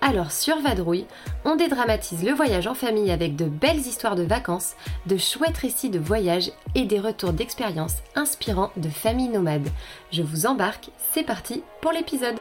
Alors sur Vadrouille, on dédramatise le voyage en famille avec de belles histoires de vacances, de chouettes récits de voyage et des retours d'expériences inspirants de familles nomades. Je vous embarque, c'est parti pour l'épisode.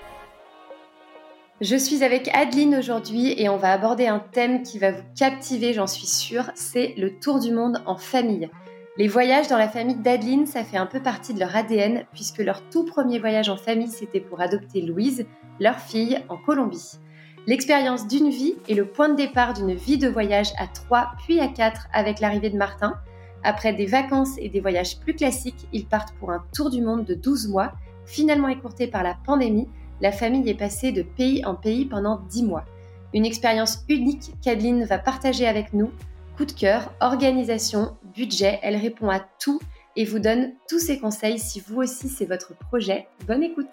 Je suis avec Adeline aujourd'hui et on va aborder un thème qui va vous captiver, j'en suis sûre, c'est le tour du monde en famille. Les voyages dans la famille d'Adeline, ça fait un peu partie de leur ADN puisque leur tout premier voyage en famille, c'était pour adopter Louise, leur fille, en Colombie. L'expérience d'une vie est le point de départ d'une vie de voyage à 3 puis à 4 avec l'arrivée de Martin. Après des vacances et des voyages plus classiques, ils partent pour un tour du monde de 12 mois. Finalement écourté par la pandémie, la famille est passée de pays en pays pendant 10 mois. Une expérience unique qu'Adeline va partager avec nous. Coup de cœur, organisation, budget, elle répond à tout et vous donne tous ses conseils si vous aussi c'est votre projet. Bonne écoute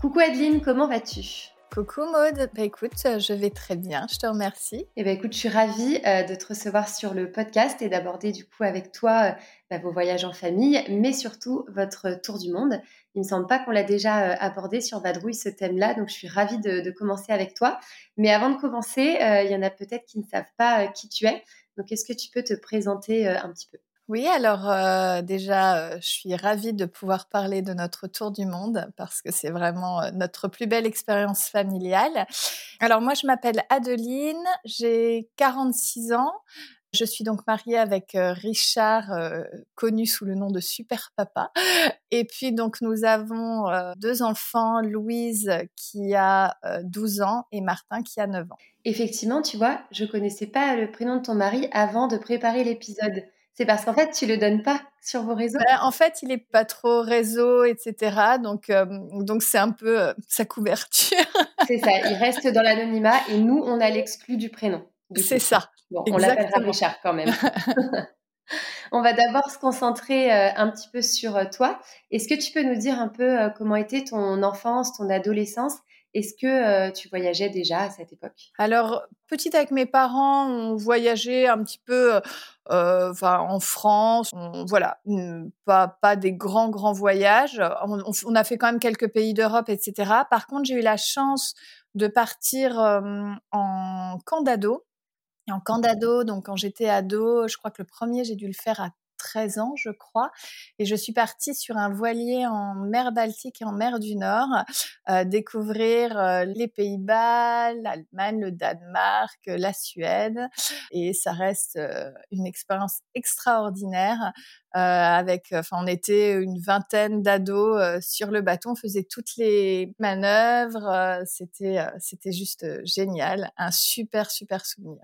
Coucou Adeline, comment vas-tu? Coucou Maude, bah écoute, je vais très bien, je te remercie. Eh ben écoute, je suis ravie euh, de te recevoir sur le podcast et d'aborder du coup avec toi euh, bah, vos voyages en famille, mais surtout votre tour du monde. Il me semble pas qu'on l'a déjà euh, abordé sur Vadrouille ce thème-là, donc je suis ravie de, de, commencer avec toi. Mais avant de commencer, il y en a peut-être qui ne savent pas qui tu es, donc est-ce que tu peux te présenter un petit peu? Oui, alors euh, déjà, euh, je suis ravie de pouvoir parler de notre tour du monde parce que c'est vraiment euh, notre plus belle expérience familiale. Alors moi, je m'appelle Adeline, j'ai 46 ans. Je suis donc mariée avec Richard, connu sous le nom de Super Papa. Et puis donc nous avons deux enfants, Louise qui a 12 ans et Martin qui a 9 ans. Effectivement, tu vois, je connaissais pas le prénom de ton mari avant de préparer l'épisode. C'est parce qu'en fait, tu le donnes pas sur vos réseaux. Ben, en fait, il est pas trop réseau, etc. Donc, euh, donc c'est un peu euh, sa couverture. c'est ça. Il reste dans l'anonymat et nous, on a l'exclu du prénom. C'est ça. Bon, on l'appellera Richard quand même. on va d'abord se concentrer euh, un petit peu sur toi. Est-ce que tu peux nous dire un peu comment était ton enfance, ton adolescence est-ce que tu voyageais déjà à cette époque? Alors, petite avec mes parents, on voyageait un petit peu en France. voilà, mmh, pas, pas des grands, grands voyages. On, a fait quand même quelques pays d'Europe, etc. Par contre, j'ai eu la chance de partir en camp d'ado. En camp d'ado, donc quand j'étais ado, je crois que le premier, j'ai dû le faire à 13 ans, je crois. Et je suis partie sur un voilier en mer Baltique et en mer du Nord, euh, découvrir euh, les Pays-Bas, l'Allemagne, le Danemark, la Suède. Et ça reste euh, une expérience extraordinaire. avec, enfin, on était une vingtaine d'ados sur le bateau, on faisait toutes les manœuvres. c'était, c'était juste génial, un super, super souvenir.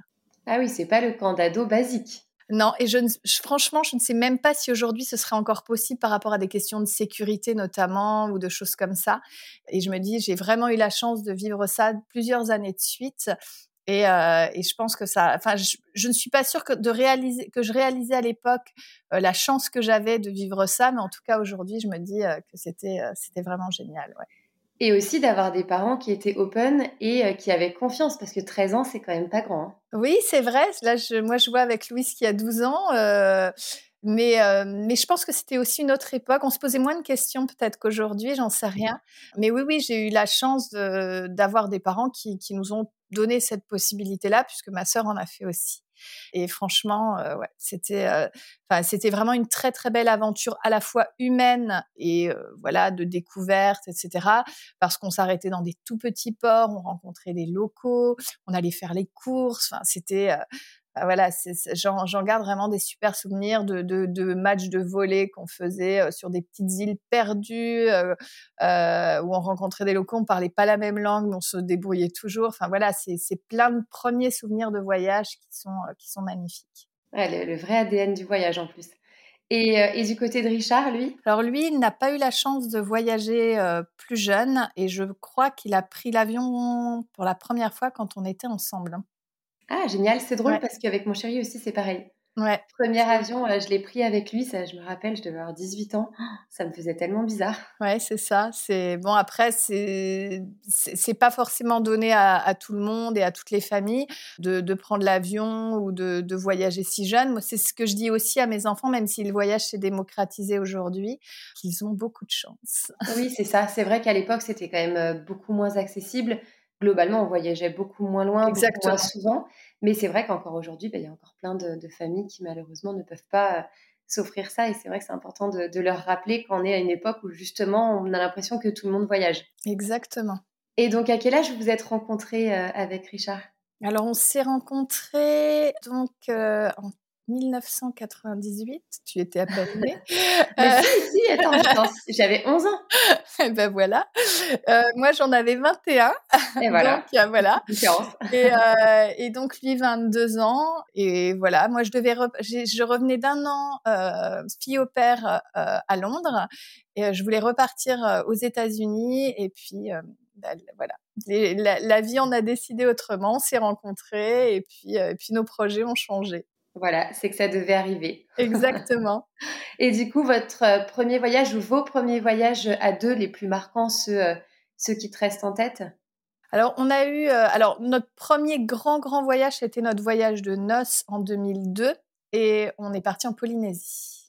Ah oui, c'est pas le camp d'ado basique. Non, et je, franchement, je ne sais même pas si aujourd'hui ce serait encore possible par rapport à des questions de sécurité notamment ou de choses comme ça. Et je me dis, j'ai vraiment eu la chance de vivre ça plusieurs années de suite. Et, euh, et je pense que ça, enfin, je, ne suis pas sûre que de réaliser, que je réalisais à l'époque euh, la chance que j'avais de vivre ça, mais en tout cas aujourd'hui, je me dis euh, que c'était, c'était vraiment génial. Ouais. Et aussi d'avoir des parents qui étaient open et euh, qui avaient confiance, parce que 13 ans, c'est quand même pas grand. Hein. Oui, c'est vrai. Là, moi, je vois avec Louise qui a 12 ans. Euh, mais, euh, mais je pense que c'était aussi une autre époque. On se posait moins de questions peut-être qu'aujourd'hui, j'en sais rien. Mais oui, oui, j'ai eu la chance d'avoir des parents qui, qui nous ont donné cette possibilité-là, puisque ma sœur en a fait aussi. Et franchement, euh, euh, c'était vraiment une très très belle aventure à la fois humaine et euh, voilà de découverte, etc. Parce qu'on s'arrêtait dans des tout petits ports, on rencontrait des locaux, on allait faire les courses. Enfin, c'était voilà, j'en garde vraiment des super souvenirs de, de, de matchs de volley qu'on faisait euh, sur des petites îles perdues euh, euh, où on rencontrait des locaux, on parlait pas la même langue, mais on se débrouillait toujours. Enfin voilà, c'est plein de premiers souvenirs de voyage qui sont, qui sont magnifiques. Ouais, le, vrai ADN du voyage en plus. Et, et, du côté de Richard, lui? Alors lui, il n'a pas eu la chance de voyager plus jeune et je crois qu'il a pris l'avion pour la première fois quand on était ensemble. Ah, génial, c'est drôle parce qu'avec mon chéri aussi, c'est pareil. Ouais. Premier avion, je l'ai pris avec lui, ça, je me rappelle, je devais avoir 18 ans. Ça me faisait tellement bizarre. Ouais, c'est ça. C'est bon. Après, c'est c'est pas forcément donné à, tout le monde et à toutes les familles de, de prendre l'avion ou de, de, voyager si jeune. Moi, c'est ce que je dis aussi à mes enfants, même si le voyage s'est démocratisé aujourd'hui, qu'ils ont beaucoup de chance. Oui, c'est ça. C'est vrai qu'à l'époque, c'était quand même euh, beaucoup moins accessible globalement, on voyageait beaucoup moins loin, beaucoup moins souvent. Mais c'est vrai qu'encore aujourd'hui, bah, il y a encore plein de, familles qui malheureusement ne peuvent pas euh, s'offrir ça. Et c'est vrai que c'est important de, leur rappeler qu'on est à une époque où justement, on a l'impression que tout le monde voyage. Exactement. Et donc, à quel âge vous vous êtes rencontrés euh, avec Richard? Alors, on s'est rencontrés donc euh, en 1998, tu étais à peine née. Mais si, si, attends, j'avais 11 ans. Et ben voilà. Euh, moi, j'en avais 21. Et voilà. donc, euh, voilà. Et, euh, et, donc, lui, 22 ans. Et voilà, moi, je devais, je revenais d'un an fille au père à Londres. Et je voulais repartir aux États-Unis. Et puis, bah, voilà. la, la, vie en a décidé autrement. On s'est rencontrés. Et puis, et puis, nos projets ont changé. Voilà, c'est que ça devait arriver. Exactement. Et du coup, votre euh, premier voyage ou vos premiers voyages à deux, les plus marquants, ceux, euh, ceux qui te restent en tête? Alors, on a eu. Euh, alors, notre premier grand, grand voyage, c'était notre voyage de noces en 2002 et on est parti en Polynésie.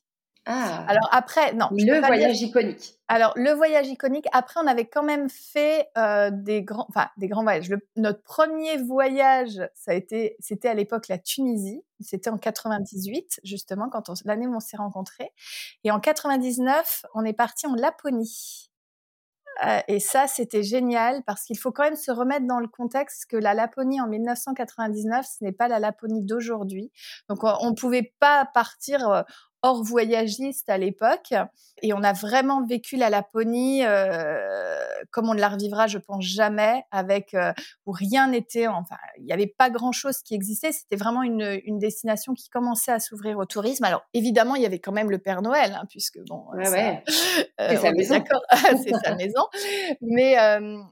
Ah. Alors après, non. Le voyage iconique. Alors le voyage iconique. Après, on avait quand même fait euh, des grands, enfin des grands voyages. notre premier voyage, ça a été, c'était à l'époque la Tunisie. C'était en 98 justement quand l'année où on s'est rencontrés. Et en 99, on est parti en Laponie. Euh, et ça, c'était génial parce qu'il faut quand même se remettre dans le contexte que la Laponie en 1999, ce n'est pas la Laponie d'aujourd'hui. Donc, on ne pouvait pas partir euh, hors voyagiste à l'époque. Et on a vraiment vécu la Laponie euh, comme on ne la revivra, je pense, jamais, avec euh, où rien n'était, enfin, il n'y avait pas grand-chose qui existait. C'était vraiment une, une, destination qui commençait à s'ouvrir au tourisme. Alors, évidemment, il y avait quand même le Père Noël, hein, puisque bon, ouais, ouais. Euh, c'est sa maison. c'est sa maison. Mais,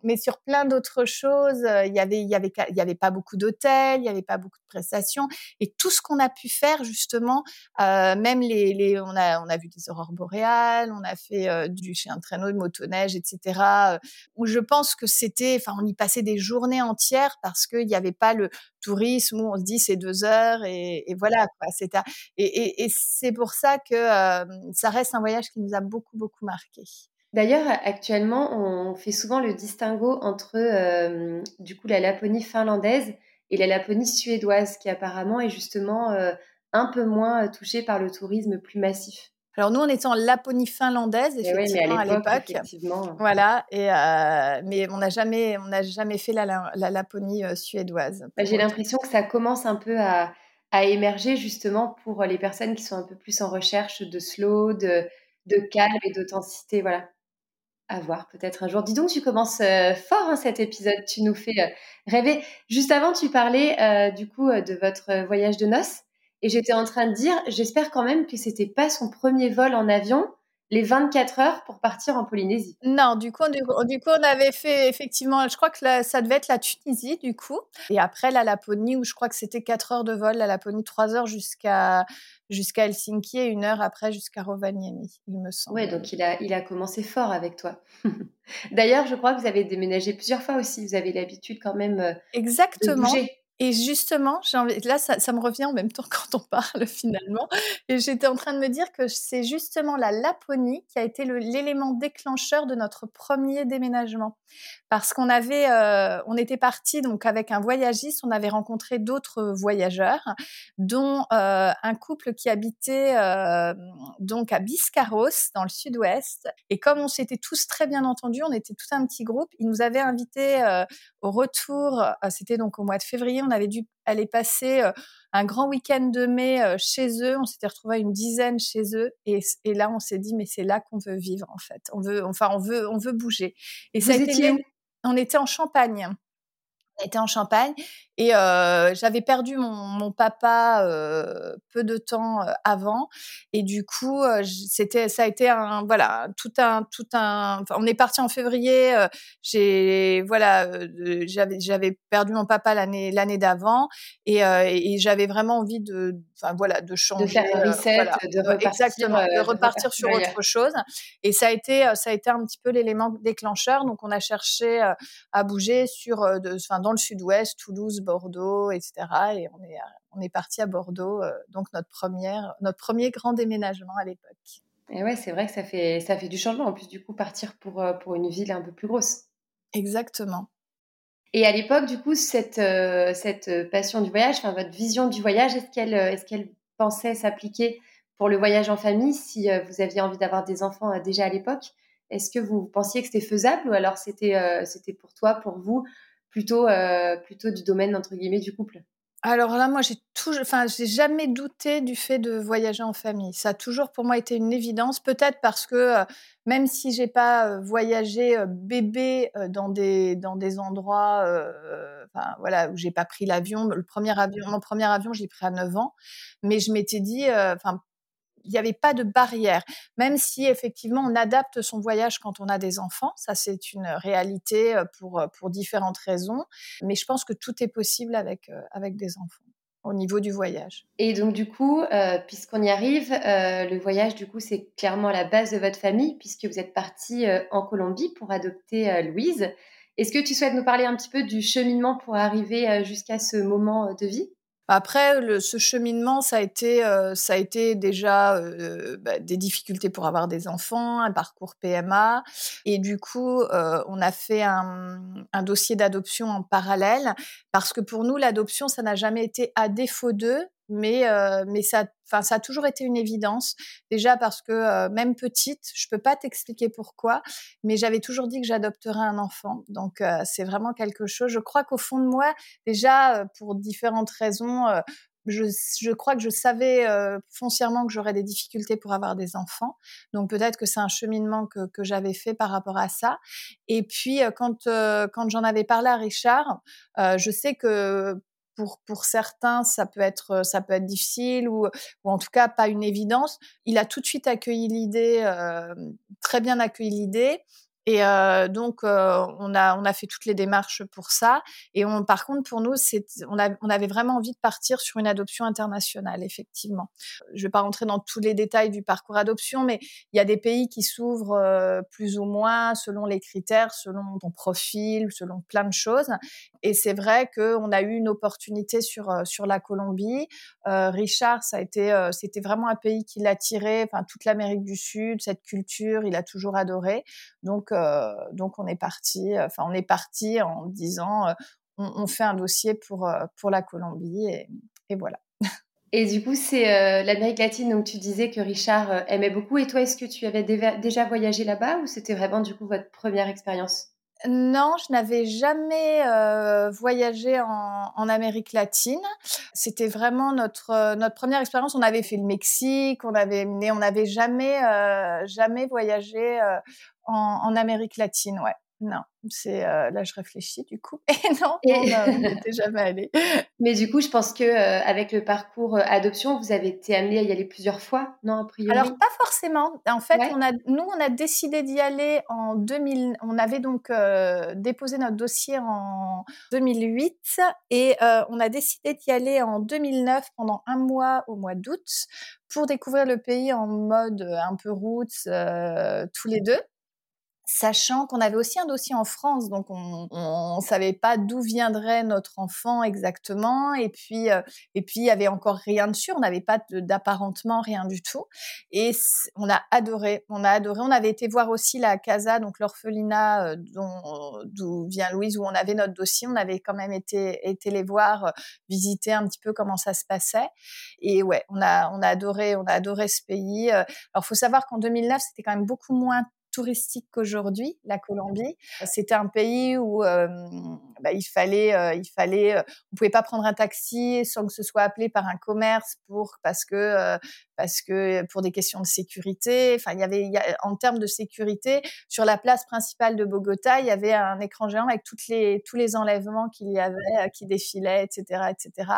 mais sur plein d'autres choses, il y avait, il y avait, il y avait pas beaucoup d'hôtels, il y avait pas beaucoup de prestations, et tout ce qu'on a pu faire justement, même les, on a, vu des aurores boréales on a fait euh, du chien de traîneau, de motoneige, etc. Euh, où je pense que c'était, enfin, on y passait des journées entières parce qu'il n'y avait pas le tourisme où on se dit c'est deux heures et, voilà et, c'est pour ça que euh, ça reste un voyage qui nous a beaucoup beaucoup marqué. D'ailleurs, actuellement, on fait souvent le distinguo entre du coup la Laponie finlandaise et la Laponie suédoise, qui apparemment est justement un peu moins touchée par le tourisme plus massif. Alors nous, on était en Laponie finlandaise, eh effectivement, à l'époque. Voilà, et euh, mais on n'a jamais, on n'a jamais fait la, Laponie euh, suédoise. Bah, j'ai l'impression que ça commence un peu à, émerger justement pour les personnes qui sont un peu plus en recherche de slow, de, de calme et d'authenticité. Voilà. À voir peut-être un jour. Dis donc, tu commences euh, fort hein, cet épisode. Tu nous fais rêver. Juste avant, tu parlais du coup de votre voyage de noces. Et j'étais en train de dire, j'espère quand même que c'était pas son premier vol en avion, les 24 heures pour partir en Polynésie. Non, du coup, du, coup, on avait fait effectivement, je crois que ça devait être la Tunisie, du coup. Et après, la Laponie, où je crois que c'était 4 heures de vol, la Laponie, 3 heures jusqu'à jusqu'à Helsinki et une heure après jusqu'à Rovaniemi, il me semble. Oui, donc il a, il a commencé fort avec toi. D'ailleurs, je crois que vous avez déménagé plusieurs fois aussi. Vous avez l'habitude quand même euh, Exactement. de bouger. Et justement, là, ça, me revient en même temps quand on parle finalement. Et j'étais en train de me dire que c'est justement la Laponie qui a été l'élément déclencheur de notre premier déménagement. Parce qu'on avait, euh, on était parti donc avec un voyagiste, on avait rencontré d'autres voyageurs, dont euh, un couple qui habitait euh, donc à Biscarros dans le sud-ouest. Et comme on s'était tous très bien entendus, on était tout un petit groupe, ils nous avaient invités au retour, c'était donc au mois de février avait dû aller passer euh, un grand week-end de mai euh, chez eux. On s'était retrouvé une dizaine chez eux, et, là on s'est dit mais c'est là qu'on veut vivre en fait. On veut, enfin on veut, on veut bouger. Et ça a été, on était en Champagne. On était en Champagne Et euh, j'avais perdu mon, mon papa euh, peu de temps avant, et du coup, c'était, ça a été un, voilà, tout un, tout un. Enfin, on est parti en février. Euh, j'ai, voilà, j'avais, j'avais perdu mon papa l'année, l'année d'avant, et, et j'avais vraiment envie de, enfin voilà, de changer, de faire un reset, voilà, de repartir, exactement, de repartir, de sur autre chose. Et ça a été, ça a été un petit peu l'élément déclencheur. Donc, on a cherché à bouger sur, de, enfin, dans le sud-ouest, Toulouse, Bordeaux, etc. Et on est, on est parti à Bordeaux, euh, donc notre première, notre premier grand déménagement à l'époque. Et ouais, c'est vrai que ça fait, ça fait du changement. En plus, du coup, partir pour, euh, pour une ville un peu plus grosse. Exactement. Et à l'époque, du coup, cette, euh, cette passion du voyage, enfin votre vision du voyage, est-ce qu'elle est qu'elle pensait s'appliquer pour le voyage en famille si vous aviez envie d'avoir des enfants déjà à l'époque? Est-ce que vous pensiez que c'était faisable ou alors c'était c'était pour toi, pour vous, plutôt, euh, plutôt du domaine, entre guillemets, du couple alors là, moi, j'ai toujours, enfin, j'ai jamais douté du fait de voyager en famille. Ça a toujours pour moi été une évidence. Peut-être parce que euh, même si j'ai pas euh, voyagé bébé dans des dans des endroits, enfin voilà, où j'ai pas pris l'avion. Le premier avion, mon premier avion, j'ai pris à 9 ans. Mais je m'étais dit, enfin il n'y avait pas de barrière, même si effectivement on adapte son voyage quand on a des enfants. Ça, c'est une réalité euh, pour, euh, pour différentes raisons. Mais je pense que tout est possible avec, euh, avec des enfants au niveau du voyage. Et donc du coup, puisqu'on y arrive, le voyage du coup c'est clairement la base de votre famille puisque vous êtes parti en Colombie pour adopter Louise. Est-ce que tu souhaites nous parler un petit peu du cheminement pour arriver jusqu'à ce moment de vie? Après, ce cheminement, ça a été, euh, ça a été déjà euh, bah, des difficultés pour avoir des enfants, un parcours PMA, et du coup, euh, on a fait un, un dossier d'adoption en parallèle parce que pour nous, l'adoption, ça n'a jamais été à défaut d'eux, mais euh, mais ça enfin ça a toujours été une évidence déjà parce que euh, même petite je peux pas t'expliquer pourquoi mais j'avais toujours dit que j'adopterais un enfant donc euh, c'est vraiment quelque chose je crois qu'au fond de moi déjà pour différentes raisons je, je, crois que je savais foncièrement que j'aurais des difficultés pour avoir des enfants. Donc peut-être que c'est un cheminement que, que j'avais fait par rapport à ça. Et puis quand, quand j'en avais parlé à Richard, je sais que pour, pour certains, ça peut être, ça peut être difficile ou, ou en tout cas pas une évidence. Il a tout de suite accueilli l'idée, euh, très bien accueilli l'idée. Et euh, donc, euh, on, a, on a fait toutes les démarches pour ça. Et on, par contre, pour nous, c'est, on, a, on avait vraiment envie de partir sur une adoption internationale, effectivement. Je ne vais pas rentrer dans tous les détails du parcours adoption, mais il y a des pays qui s'ouvrent euh, plus ou moins selon les critères, selon ton profil, selon plein de choses. Et c'est vrai qu'on a eu une opportunité sur, euh, sur la Colombie. Euh, Richard, ça a été, euh, c'était vraiment un pays qui l'attirait, enfin toute l'Amérique du Sud, cette culture, il a toujours adoré. Donc euh, donc on est parti, enfin on est parti en disant on, on, fait un dossier pour pour la Colombie et, et voilà. Et du coup, c'est euh, l'Amérique latine, donc tu disais que Richard aimait beaucoup. Et toi, est-ce que tu avais déjà voyagé là-bas ou c'était vraiment du coup votre première expérience? Non, je n'avais jamais euh, voyagé en, en, Amérique latine. C'était vraiment notre notre première expérience. On avait fait le Mexique, on avait mais on n'avait jamais euh, jamais voyagé euh, en, en, Amérique latine. Ouais, non. C'est euh, là, je réfléchis du coup. Et non, on n'était jamais allé. Mais du coup, je pense que euh, avec le parcours euh, adoption, vous avez été amené à y aller plusieurs fois, non a priori? Alors pas forcément. En fait, ouais. on a, nous, on a décidé d'y aller en 2000. On avait donc euh, déposé notre dossier en 2008 et on a décidé d'y aller en 2009 pendant un mois au mois d'août pour découvrir le pays en mode un peu route tous les deux sachant qu'on avait aussi un dossier en France, donc on ne savait pas d'où viendrait notre enfant exactement, et puis euh, et puis il y avait encore rien de sûr, on n'avait pas d'apparentement rien du tout, et on a adoré, on a adoré, on avait été voir aussi la casa, donc l'orphelinat euh, d'où vient Louise, où on avait notre dossier, on avait quand même été été les voir, euh, visiter un petit peu comment ça se passait, et ouais, on a on a adoré, on a adoré ce pays. Alors faut savoir qu'en 2009 c'était quand même beaucoup moins touristique qu'aujourd'hui, la Colombie. C'était un pays où bah, il fallait, il fallait, on pouvait pas prendre un taxi sans que ce soit appelé par un commerce pour parce que parce que pour des questions de sécurité. Enfin, il y avait, en termes de sécurité, sur la place principale de Bogota, il y avait un écran géant avec toutes les, tous les enlèvements qu'il y avait, euh, qui défilaient, etc., etc.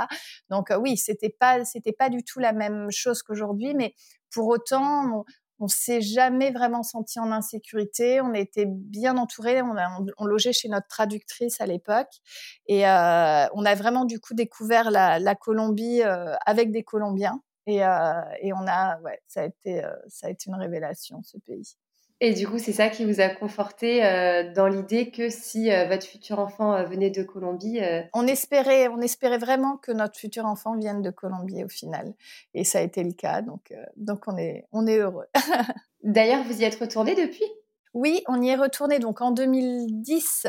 Donc euh, oui, c'était pas, c'était pas du tout la même chose qu'aujourd'hui, mais pour autant, on, s'est jamais vraiment senti en insécurité. On était bien entourés. On, logeait chez notre traductrice à l'époque, et euh, on a vraiment du coup découvert la, Colombie avec des Colombiens. Et, et on a, ouais, ça a été, ça a été une révélation ce pays. Et du coup, c'est ça qui vous a conforté euh, dans l'idée que si euh, votre futur enfant euh, venait de Colombie. On, espérait, on espérait vraiment que notre futur enfant vienne de Colombie au final. Et ça a été le cas. Donc, donc on, est, on est heureux. D'ailleurs, vous y êtes retourné depuis? Oui, on y est retourné donc en 2010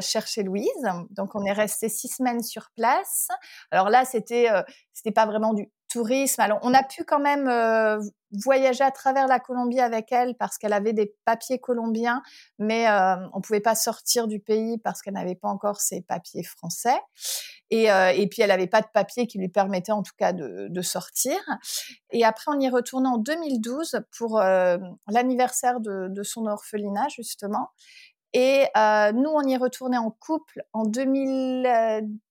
chercher Louise. Donc on est resté six semaines sur place. Alors là, c'était c'était pas vraiment du tourisme. Alors, on a pu quand même euh, voyager à travers la Colombie avec elle parce qu'elle avait des papiers colombiens, mais euh, on pouvait pas sortir du pays parce qu'elle n'avait pas encore ses papiers français. Et, euh, et puis, elle n'avait pas de papier qui lui permettait en tout cas de, de sortir. Et après, on y est retourné en 2012 pour euh, l'anniversaire de, de, son orphelinat, justement. Et euh, nous, on y retourné en couple en 2010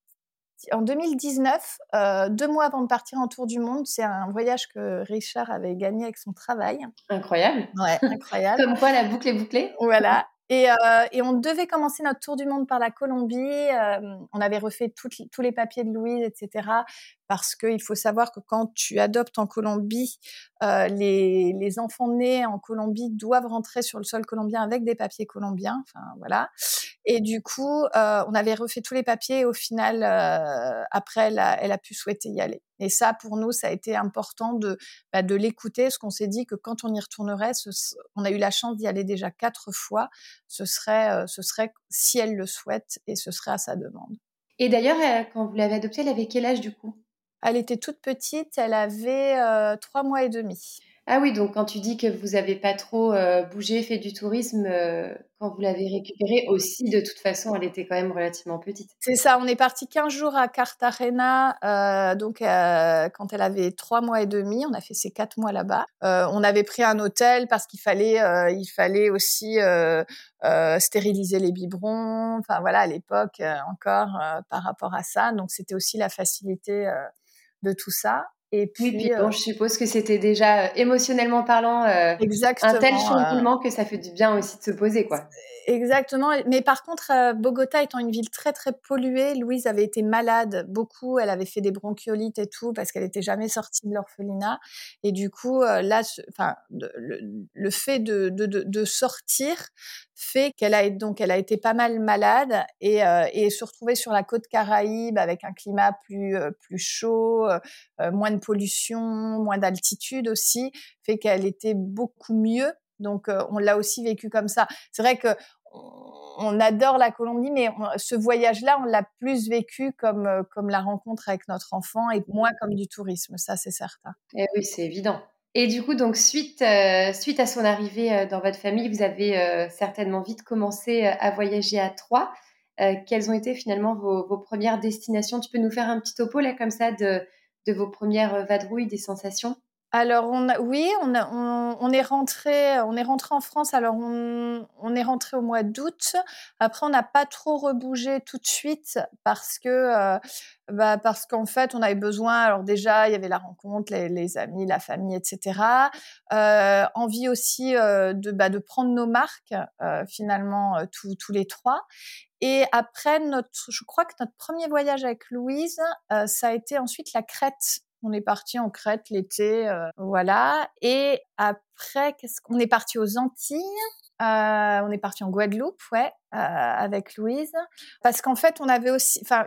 en 2019, euh, deux mois avant de partir en tour du monde, c'est un voyage que Richard avait gagné avec son travail. Incroyable. Ouais, incroyable. Comme quoi la boucle est bouclée. Voilà. Et, euh, et, on devait commencer notre tour du monde par la Colombie. Euh, on avait refait tous les papiers de Louise, etc. Parce qu'il faut savoir que quand tu adoptes en Colombie, euh, les, les, enfants nés en Colombie doivent rentrer sur le sol colombien avec des papiers colombiens. Enfin voilà. Et du coup, euh, on avait refait tous les papiers. Et au final, euh, après, elle a, elle a pu souhaiter y aller. Et ça, pour nous, ça a été important de, bah, de l'écouter, parce qu'on s'est dit que quand on y retournerait, ce, on a eu la chance d'y aller déjà quatre fois, ce serait, euh, ce serait si elle le souhaite, et ce serait à sa demande. Et d'ailleurs, quand vous l'avez adoptée, elle avait quel âge du coup? Elle était toute petite, elle avait euh, trois mois et demi. Ah oui, donc quand tu dis que vous n'avez pas trop euh, bougé, fait du tourisme, euh, quand vous l'avez récupérée aussi, de toute façon, elle était quand même relativement petite. C'est ça, on est parti 15 jours à Cartagena, euh, donc quand elle avait trois mois et demi, on a fait ces quatre mois là-bas. on avait pris un hôtel parce qu'il fallait, il fallait aussi stériliser les biberons. Enfin voilà, à l'époque encore par rapport à ça, donc c'était aussi la facilité de tout ça. Et puis, oui, puis bon, euh, je suppose que c'était déjà euh, émotionnellement parlant euh, un tel chamboulement que ça fait du bien aussi de se poser, quoi. Exactement. Mais par contre, Bogota étant une ville très très polluée, Louise avait été malade beaucoup. Elle avait fait des bronchiolites et tout parce qu'elle n'était jamais sortie de l'orphelinat. Et du coup, là, enfin, le, le, fait de, de, de, sortir fait qu'elle a donc a été pas mal malade et, et se retrouver sur la côte Caraïbe avec un climat plus plus chaud, moins de pollution, moins d'altitude aussi, fait qu'elle était beaucoup mieux. Donc on l'a aussi vécu comme ça. C'est vrai que on adore la Colombie, mais ce voyage-là, on l'a plus vécu comme, comme la rencontre avec notre enfant et moins comme du tourisme, ça c'est certain. Et eh oui, c'est évident. Et du coup, donc suite, suite à son arrivée dans votre famille, vous avez certainement vite commencé à voyager à trois. quelles ont été finalement vos, vos, premières destinations? Tu peux nous faire un petit topo là comme ça de, de vos premières vadrouilles, des sensations? Alors on oui, on, est rentré, on est rentré en France. Alors on, est rentré au mois d'août. Après on n'a pas trop rebougé tout de suite parce que euh, bah parce qu'en fait on avait besoin. Alors déjà il y avait la rencontre, les, amis, la famille, etc. Euh, envie aussi euh, de bah, de prendre nos marques finalement tous tous les trois. Et après notre, je crois que notre premier voyage avec Louise, ça a été ensuite la Crète on est parti en Crète l'été, euh, voilà. Et après, qu'est-ce qu'on est parti aux Antilles. Euh, on est parti en Guadeloupe, ouais, euh, avec Louise, parce qu'en fait, on avait aussi, enfin,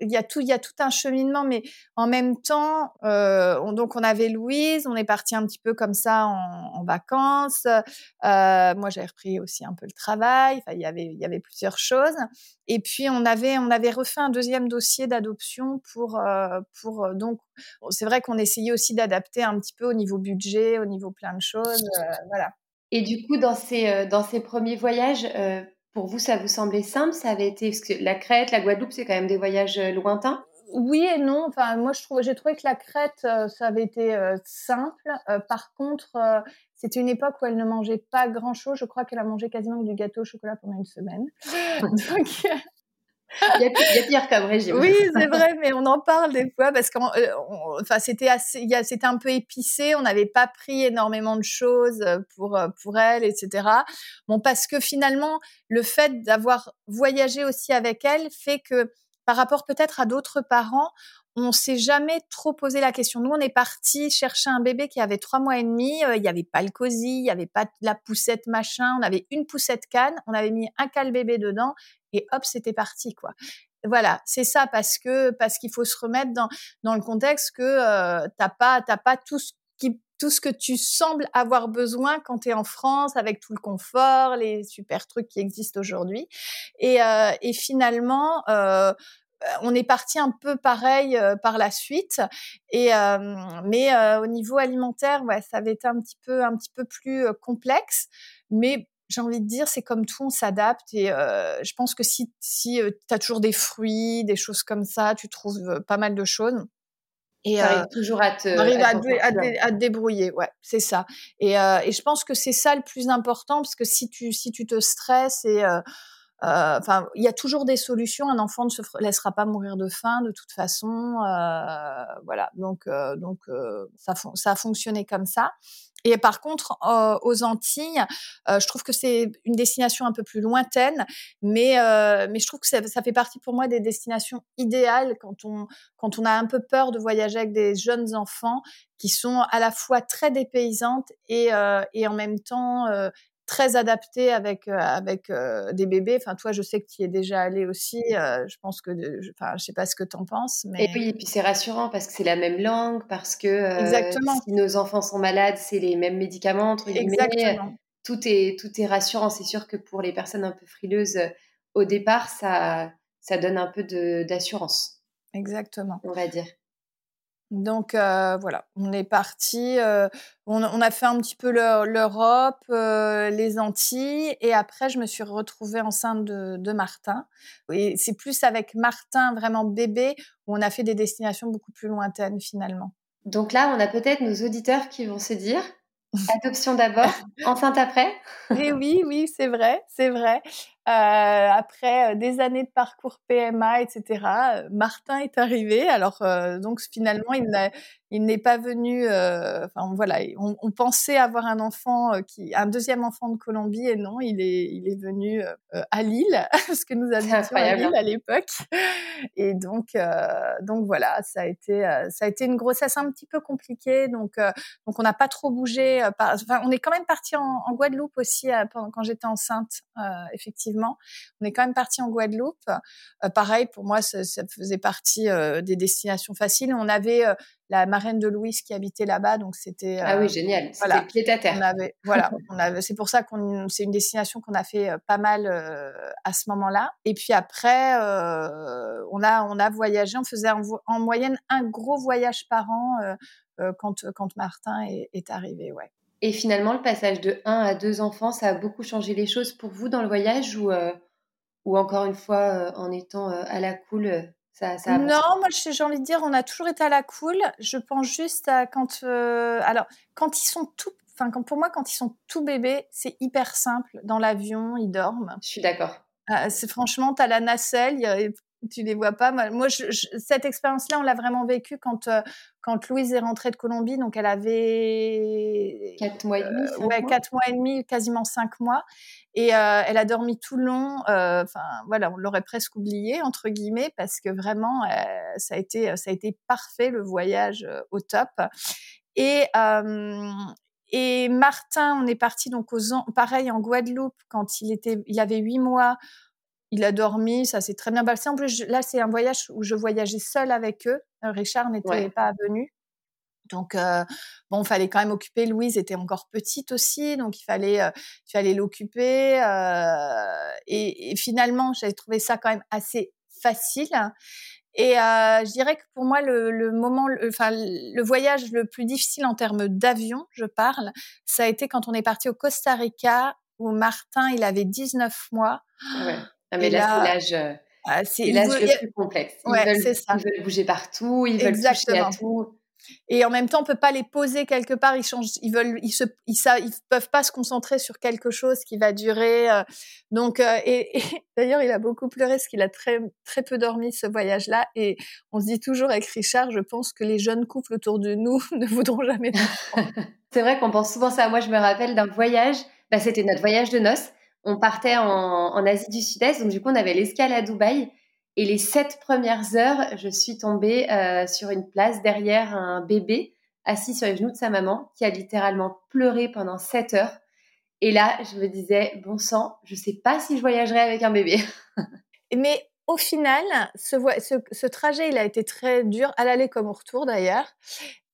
il y a tout, il y a tout un cheminement, mais en même temps, euh, on, donc on avait Louise, on est parti un petit peu comme ça en, vacances. Euh, moi, j'avais repris aussi un peu le travail. Il y avait, il y avait plusieurs choses. Et puis on avait, on avait refait un deuxième dossier d'adoption pour, euh, pour donc. C'est vrai qu'on essayait aussi d'adapter un petit peu au niveau budget, au niveau plein de choses, voilà. Et du coup, dans ces, dans ces premiers voyages, pour vous, ça vous semblait simple? Ça avait été parce que la Crète, la Guadeloupe, c'est quand même des voyages lointains. Oui et non. Enfin, moi, je trouve, j'ai trouvé que la Crète, ça avait été simple. par contre, c'était une époque où elle ne mangeait pas grand-chose. Je crois qu'elle a mangé quasiment du gâteau au chocolat pendant une semaine. Donc, il, y a, pire. Oui, c'est vrai, mais on en parle des fois parce que enfin, c'était assez, c'était un peu épicé. On n'avait pas pris énormément de choses pour pour elle, etc. Bon, parce que finalement, le fait d'avoir voyagé aussi avec elle fait que par rapport peut-être à d'autres parents, on s'est jamais trop posé la question. Nous, on est parti chercher un bébé qui avait trois mois et demi. Euh, il n'y avait pas le cosy, il n'y avait pas la poussette machin. On avait une poussette canne. On avait mis un cal bébé dedans et hop, c'était parti quoi. Voilà, c'est ça parce que parce qu'il faut se remettre dans dans le contexte que euh, t'as pas t'as pas tout ce qui tout ce que tu sembles avoir besoin quand tu es en France avec tout le confort, les super trucs qui existent aujourd'hui. Et, euh, et finalement, euh, on est parti un peu pareil euh, par la suite. Et euh, mais euh, au niveau alimentaire ouais ça avait été un petit peu un petit peu plus complexe. Mais j'ai envie de dire c'est comme tout on s'adapte. Et je pense que si si tu as toujours des fruits des choses comme ça tu trouves pas mal de choses. Et euh, toujours à te, à, à, te débrouiller, ouais, c'est ça. Et, euh, et je pense que c'est ça le plus important parce que si tu si tu te stresses et euh, enfin, il y a toujours des solutions. Un enfant ne se laissera pas mourir de faim de toute façon. Euh, voilà. Donc, euh, donc ça, ça a fonctionné comme ça. Et par contre, aux Antilles, je trouve que c'est une destination un peu plus lointaine, mais mais je trouve que ça, ça, fait partie pour moi des destinations idéales quand on quand on a un peu peur de voyager avec des jeunes enfants qui sont à la fois très dépaysantes et et en même temps très adapté avec euh, avec euh, des bébés. Enfin, toi, je sais que tu y es déjà allé aussi. Euh, je pense que, enfin, je sais pas ce que tu en penses, mais et oui, et puis c'est rassurant parce que c'est la même langue, parce que Exactement. si nos enfants sont malades, c'est les mêmes médicaments entre Exactement. Tout est tout est rassurant. C'est sûr que pour les personnes un peu frileuses, au départ, ça ça donne un peu d'assurance. Exactement. On va dire. Donc euh, voilà, on est parti, euh, on, a fait un petit peu l'Europe, euh, les Antilles, et après je me suis retrouvée enceinte de, de Martin. Et c'est plus avec Martin, vraiment bébé, où on a fait des destinations beaucoup plus lointaines finalement. Donc là, on a peut-être nos auditeurs qui vont se dire, adoption d'abord, enceinte après. Et eh oui, oui, c'est vrai, c'est vrai. Euh, après euh, des années de parcours PMA, etc., euh, Martin est arrivé. Alors donc finalement, il n'a il n'est pas venu. Euh, enfin voilà, on, on, pensait avoir un enfant euh, qui, un deuxième enfant de Colombie et non, il est, il est venu euh, à Lille parce que nous avions à Lille à l'époque. Et donc, donc voilà, ça a été, ça a été une grossesse un petit peu compliquée. Donc, donc on n'a pas trop bougé. enfin, on est quand même parti en, en Guadeloupe aussi quand j'étais enceinte. effectivement, on est quand même parti en Guadeloupe. pareil pour moi, ça, ça faisait partie des destinations faciles. On avait la marraine de Louise qui habitait là-bas, donc c'était. ah oui, euh, génial. Voilà. Pied à terre. On avait, voilà, on avait, c'est pour ça qu'on, c'est une destination qu'on a fait euh, pas mal euh, à ce moment-là. Et puis après, on a, on a voyagé. On faisait en, moyenne un gros voyage par an quand, quand Martin est, est arrivé, ouais. Et finalement, le passage de 1 à 2 enfants, ça a beaucoup changé les choses pour vous dans le voyage ou, ou encore une fois, en étant à la cool, non, moi j'ai envie de dire, on a toujours été à la cool. Je pense juste à quand, euh, alors quand ils sont tout, enfin pour moi quand ils sont tout bébés, c'est hyper simple. Dans l'avion, ils dorment. Je suis d'accord. Ah, c'est franchement, as la nacelle, tu les vois pas. Moi, cette expérience-là, on l'a vraiment vécue quand euh, quand Louise est rentrée de Colombie, donc elle avait quatre mois et demi, euh, ouais, quatre mois et demi, quasiment cinq mois, et euh, elle a dormi tout le long. Enfin, voilà, on l'aurait presque oublié entre guillemets parce que vraiment, ça a été ça a été parfait le voyage au top. Et et Martin, on est parti donc aux pareil en Guadeloupe quand il était, il avait huit mois il a dormi, ça s'est très bien passé. En plus, là, c'est un voyage où je voyageais seule avec eux. Euh, Richard n'était pas venu. Donc, euh, bon, il fallait quand même occuper. Louise était encore petite aussi, donc il fallait, euh, il fallait l'occuper. et, finalement, j'avais trouvé ça quand même assez facile. Et euh, je dirais que pour moi, le, le moment, enfin, le voyage le plus difficile en termes d'avion, je parle, ça a été quand on est parti au Costa Rica, où Martin, il avait 19 mois. Ouais. Ah, mais là, c'est l'âge. Euh, ah, c'est l'âge le plus complexe. Ils, ouais, veulent, ça. ils veulent bouger partout, ils veulent toucher à tout. Et en même temps, on peut pas les poser quelque part. Ils changent, ils veulent, ils se, ils, ça, ils peuvent pas se concentrer sur quelque chose qui va durer. Euh. donc, euh, et, d'ailleurs, il a beaucoup pleuré parce qu'il a très, très peu dormi ce voyage-là. Et on se dit toujours avec Richard, je pense que les jeunes couples autour de nous ne voudront jamais. C'est vrai qu'on pense souvent ça. Moi, je me rappelle d'un voyage. Bah, c'était notre voyage de noces. On partait en, en Asie du Sud-Est, donc du coup, on avait l'escale à Dubaï. Et les sept premières heures, je suis tombée euh, sur une place derrière un bébé assis sur les genoux de sa maman qui a littéralement pleuré pendant sept heures. Et là, je me disais, bon sang, je sais pas si je voyagerai avec un bébé. Mais au final, ce, ce, ce, trajet, il a été très dur, à l'aller comme au retour d'ailleurs.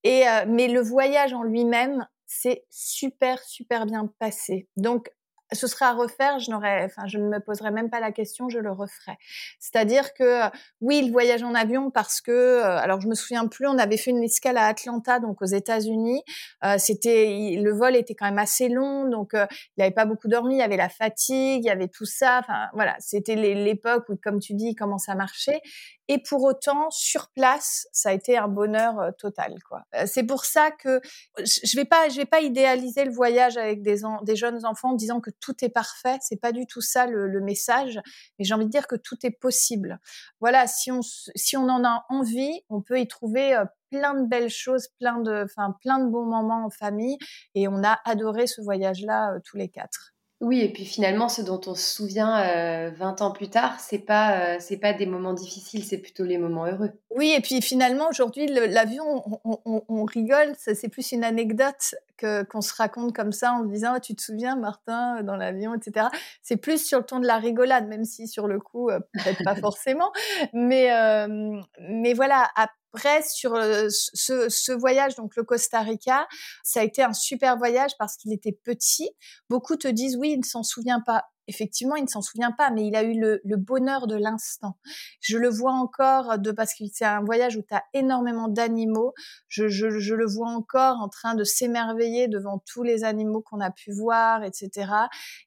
Et euh, mais le voyage en lui-même, c'est super super bien passé. Donc ce serait à refaire, je n'aurais, enfin, je ne me poserais même pas la question, je le referais. C'est-à-dire que oui, il voyage en avion parce que, euh, alors je me souviens plus, on avait fait une escale à Atlanta, donc aux États-Unis. Euh, c'était, le vol était quand même assez long, donc euh, il n'avait pas beaucoup dormi, il y avait la fatigue, il y avait tout ça. Enfin voilà, c'était l'époque où, comme tu dis, comment ça marchait. Et pour autant, sur place, ça a été un bonheur euh, total, quoi. Euh, c'est pour ça que je vais pas, vais pas idéaliser le voyage avec des, des jeunes enfants en disant que tout est parfait. C'est pas du tout ça le, le message. Mais j'ai envie de dire que tout est possible. Voilà, si on, si on en a envie, on peut y trouver euh, plein de belles choses, plein de, enfin, plein de bons moments en famille. Et on a adoré ce voyage-là tous les quatre. Oui, et puis finalement, ce dont on se souvient euh, 20 ans plus tard, c'est pas euh, c'est pas des moments difficiles, c'est plutôt les moments heureux. Oui, et puis finalement, aujourd'hui, l'avion, on, on, on, rigole, c'est plus une anecdote que qu'on se raconte comme ça en disant oh, tu te souviens Martin dans l'avion, etc. C'est plus sur le ton de la rigolade, même si sur le coup, euh, peut-être pas forcément, mais euh, mais voilà. À, après, sur euh, ce, ce, voyage, donc le Costa Rica, ça a été un super voyage parce qu'il était petit. Beaucoup te disent oui, il ne s'en souvient pas. Effectivement, il ne s'en souvient pas, mais il a eu le, le bonheur de l'instant. Je le vois encore de parce que c'est un voyage où tu as énormément d'animaux. Je, je, je, le vois encore en train de s'émerveiller devant tous les animaux qu'on a pu voir, etc.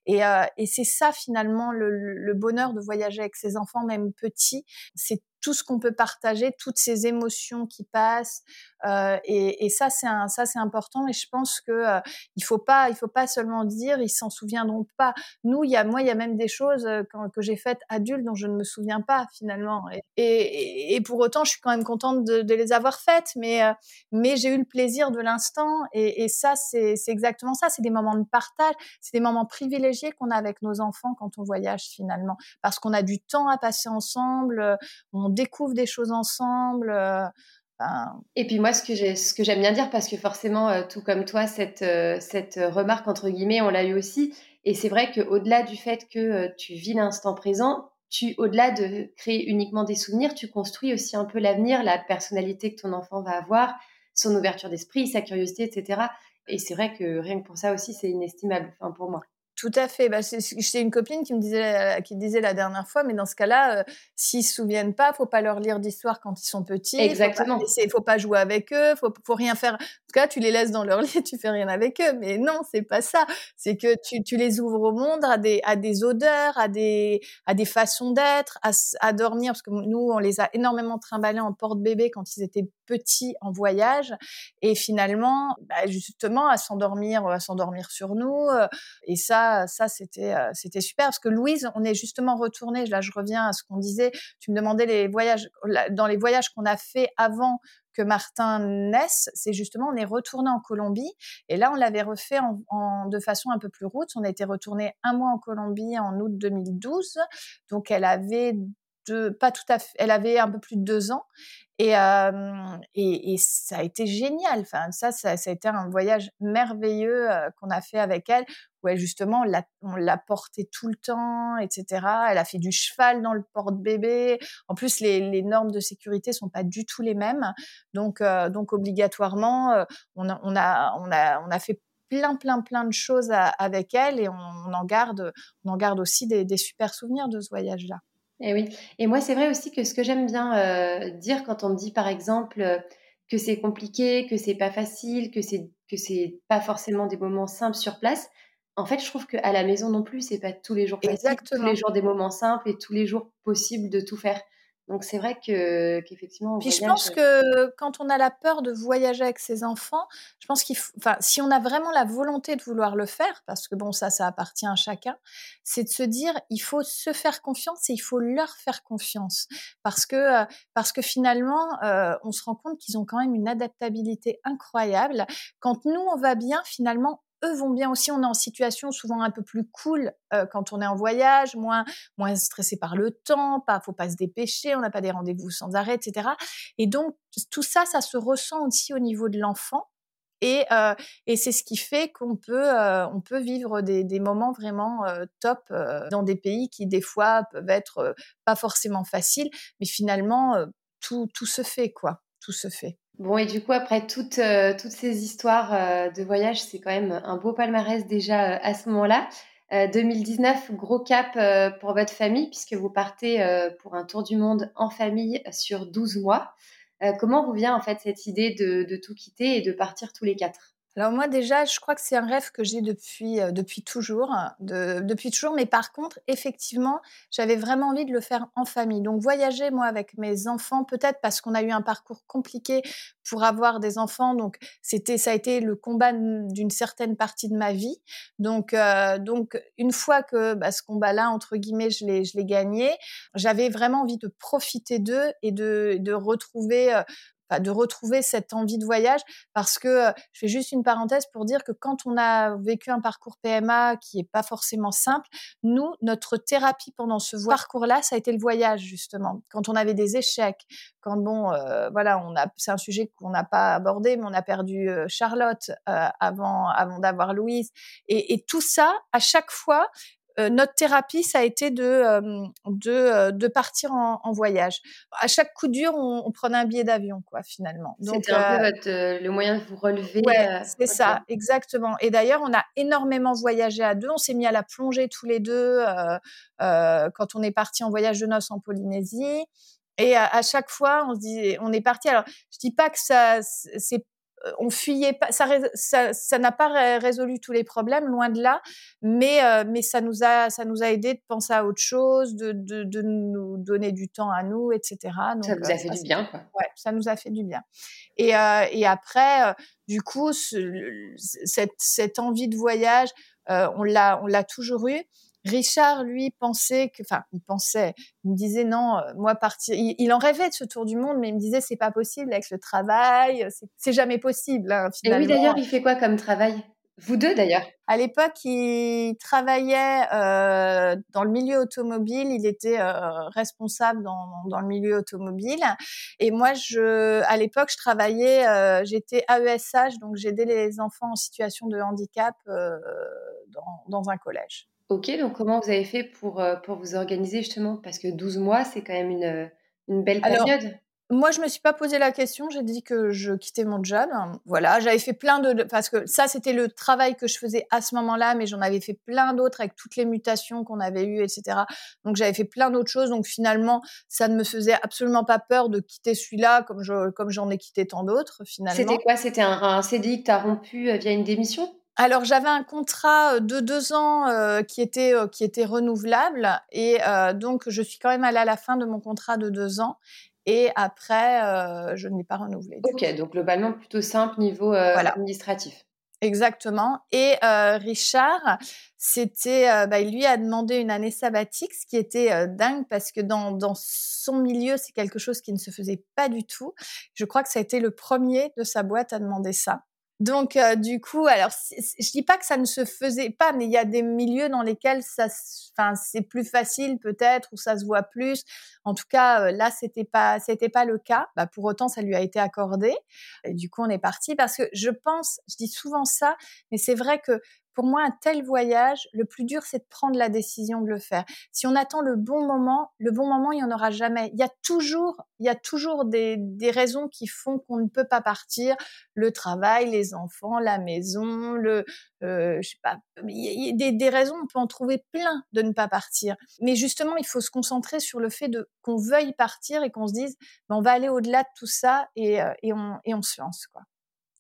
Et, euh, et c'est ça finalement le, le bonheur de voyager avec ses enfants, même petits. C'est tout ce qu'on peut partager, toutes ces émotions qui passent. Euh, et, et, ça, c'est un, ça c'est important. Et je pense que euh, il faut pas, il faut pas seulement dire ils s'en souviendront pas. Nous, il y a moi, il y a même des choses euh, quand, que j'ai faites adulte dont je ne me souviens pas finalement. Et, et, et pour autant, je suis quand même contente de, de les avoir faites. Mais euh, mais j'ai eu le plaisir de l'instant. Et, ça, c'est exactement ça. C'est des moments de partage. C'est des moments privilégiés qu'on a avec nos enfants quand on voyage finalement, parce qu'on a du temps à passer ensemble. On découvre des choses ensemble. Euh, et puis moi, ce que j'aime bien dire, parce que forcément, euh, tout comme toi, cette, euh, cette remarque entre guillemets, on l'a eu aussi. Et c'est vrai qu'au-delà du fait que tu vis l'instant présent, tu, au-delà de créer uniquement des souvenirs, tu construis aussi un peu l'avenir, la personnalité que ton enfant va avoir, son ouverture d'esprit, sa curiosité, etc. Et c'est vrai que rien que pour ça aussi, c'est inestimable, enfin pour moi. Tout à fait. Bah, c'est une copine qui me disait, qui disait la dernière fois, mais dans ce cas-là, euh, s'ils se souviennent pas, faut pas leur lire d'histoire quand ils sont petits. Exactement. Faut pas, faut pas jouer avec eux, faut, faut rien faire. Tout cas, tu les laisses dans leur lit, tu fais rien avec eux. Mais non, c'est pas ça. C'est que tu, les ouvres au monde, à des, odeurs, à des, façons d'être, à, à dormir, parce que nous, on les a énormément trimballés en porte-bébé quand ils étaient petits en voyage, et finalement, bah, justement, à s'endormir, à s'endormir sur nous. Euh, et ça, ça, c'était, euh, c'était super parce que Louise, on est justement retourné. Là, je reviens à ce qu'on disait. Tu me demandais les voyages, dans les voyages qu'on a fait avant que Martin naisse, c'est justement on est retourné en Colombie et là on l'avait refait en, de façon un peu plus route. On été retourné un mois en Colombie en août 2012, donc elle avait pas tout à fait, elle avait un peu plus de deux ans et, euh, et, ça a été génial. Enfin, ça, ça, a été un voyage merveilleux euh, qu'on a fait avec elle, où justement, on l'a portée tout le temps, etc. Elle a fait du cheval dans le porte-bébé. En plus, les, normes de sécurité sont pas du tout les mêmes. Donc, euh, donc obligatoirement, on, a, on, a, on, a, on a fait plein, plein, plein de choses avec elle et on, on, en garde, on en garde aussi des, des super souvenirs de ce voyage-là. Et oui. Et moi, c'est vrai aussi que ce que j'aime bien dire quand on me dit, par exemple, que c'est compliqué, que c'est pas facile, que c'est que c'est pas forcément des moments simples sur place. En fait, je trouve qu'à la maison non plus, c'est pas tous les jours facile, tous les jours des moments simples et tous les jours possible de tout faire. Donc c'est vrai que qu'effectivement. Puis je pense que quand on a la peur de voyager avec ses enfants, je pense qu'il, enfin, si on a vraiment la volonté de vouloir le faire, parce que bon, ça, ça appartient à chacun, c'est de se dire, il faut se faire confiance et il faut leur faire confiance, parce que parce que finalement, on se rend compte qu'ils ont quand même une adaptabilité incroyable. Quand nous on va bien, finalement, eux vont bien aussi. On est en situation souvent un peu plus cool euh, quand on est en voyage, moins moins stressé par le temps, pas faut pas se dépêcher, on n'a pas des rendez-vous sans arrêt, etc. Et donc tout ça, ça se ressent aussi au niveau de l'enfant. Et, euh, c'est ce qui fait qu'on peut, euh, on peut vivre des, des moments vraiment top dans des pays qui des fois peuvent être pas forcément faciles, mais finalement tout, tout se fait quoi, tout se fait. Bon, et du coup, après toutes, euh, toutes ces histoires euh, de voyage, c'est quand même un beau palmarès déjà euh, à ce moment-là. 2019, gros cap pour votre famille, puisque vous partez pour un tour du monde en famille sur 12 mois. comment vous vient en fait cette idée de, de tout quitter et de partir tous les quatre? Alors moi déjà, je crois que c'est un rêve que j'ai depuis euh, depuis toujours, de, depuis toujours. Mais par contre, effectivement, j'avais vraiment envie de le faire en famille. Donc voyager moi avec mes enfants, peut-être parce qu'on a eu un parcours compliqué pour avoir des enfants. Donc c'était ça a été le combat d'une certaine partie de ma vie. Donc euh, donc une fois que bah, ce combat-là entre guillemets je l'ai je l'ai gagné, j'avais vraiment envie de profiter d'eux et de de retrouver euh, de retrouver cette envie de voyage parce que je fais juste une parenthèse pour dire que quand on a vécu un parcours PMA qui est pas forcément simple, nous notre thérapie pendant ce parcours-là, ça a été le voyage justement. Quand on avait des échecs, quand bon voilà, on a c'est un sujet qu'on n'a pas abordé mais on a perdu Charlotte avant avant d'avoir Louise et tout ça à chaque fois euh, notre thérapie, ça a été de, euh, de, euh, de, partir en, en, voyage. À chaque coup dur, on, on prenait un billet d'avion, quoi, finalement. C'était un peu votre, le moyen de vous relever. Ouais, c'est ça, exactement. Et d'ailleurs, on a énormément voyagé à deux. On s'est mis à la plongée tous les deux quand on est parti en voyage de noces en Polynésie. Et à, à, chaque fois, on se dit, on est parti. Alors, je dis pas que ça, c'est on fuyait pas, ça, ça, n'a pas résolu tous les problèmes, loin de là, mais euh, mais ça nous a ça nous a aidé de penser à autre chose, de, de, de nous donner du temps à nous, etc. Donc, ça vous a euh, fait du bien, quoi. Ouais, ça nous a fait du bien. Et euh, et après, du coup, ce, cette cette envie de voyage, on l'a on l'a toujours eu. Richard, lui, pensait que, enfin, il pensait, il me disait non, euh, moi partir, il, en rêvait de ce tour du monde, mais il me disait c'est pas possible avec le travail, c'est jamais possible. Hein, Et oui, d'ailleurs, il fait quoi comme travail? Vous deux, d'ailleurs? À l'époque, il travaillait euh, dans le milieu automobile. Il était euh, responsable dans, dans, le milieu automobile. Et moi, je, à l'époque, je travaillais. Euh, j'étais AESH, donc j'aidais les enfants en situation de handicap euh, dans, dans un collège. Ok, donc comment vous avez fait pour, euh, pour vous organiser justement? Parce que 12 mois, c'est quand même une, une belle période. moi, je me suis pas posé la question. J'ai dit que je quittais mon job. Voilà, j'avais fait plein de parce que ça, c'était le travail que je faisais à ce moment-là, mais j'en avais fait plein d'autres avec toutes les mutations qu'on avait eues, etc. Donc j'avais fait plein d'autres choses. Donc finalement, ça ne me faisait absolument pas peur de quitter celui-là, comme je comme j'en ai quitté tant d'autres. Finalement. C'était quoi? C'était un, un CDI que tu as rompu euh, via une démission? Alors j'avais un contrat de deux ans euh, qui était euh, qui était renouvelable et euh, donc je suis quand même allée à la fin de mon contrat de deux ans et après je ne l'ai pas renouvelé. Ok, donc globalement plutôt simple niveau administratif. Exactement. Et Richard, c'était, bah, il lui a demandé une année sabbatique, ce qui était dingue parce que dans, dans son milieu, c'est quelque chose qui ne se faisait pas du tout. Je crois que ça a été le premier de sa boîte à demander ça. Donc, euh, du coup, alors, je dis pas que ça ne se faisait pas, mais il y a des milieux dans lesquels ça, enfin, c'est plus facile peut-être, ou ça se voit plus. En tout cas, euh, là, c'était pas, c'était pas le cas. Bah, pour autant, ça lui a été accordé. Et du coup, on est parti parce que je pense, je dis souvent ça, mais c'est vrai que pour moi, un tel voyage, le plus dur, c'est de prendre la décision de le faire. Si on attend le bon moment, le bon moment, il n'y en aura jamais. Il y a toujours, il y a toujours des, des raisons qui font qu'on ne peut pas partir. Le travail, les enfants, la maison, le, euh, je sais pas, il y a des, des raisons, on peut en trouver plein de ne pas partir. Mais justement, il faut se concentrer sur le fait de qu'on veuille partir et qu'on se dise, ben, on va aller au-delà de tout ça et, euh, et, on, et on se lance, quoi.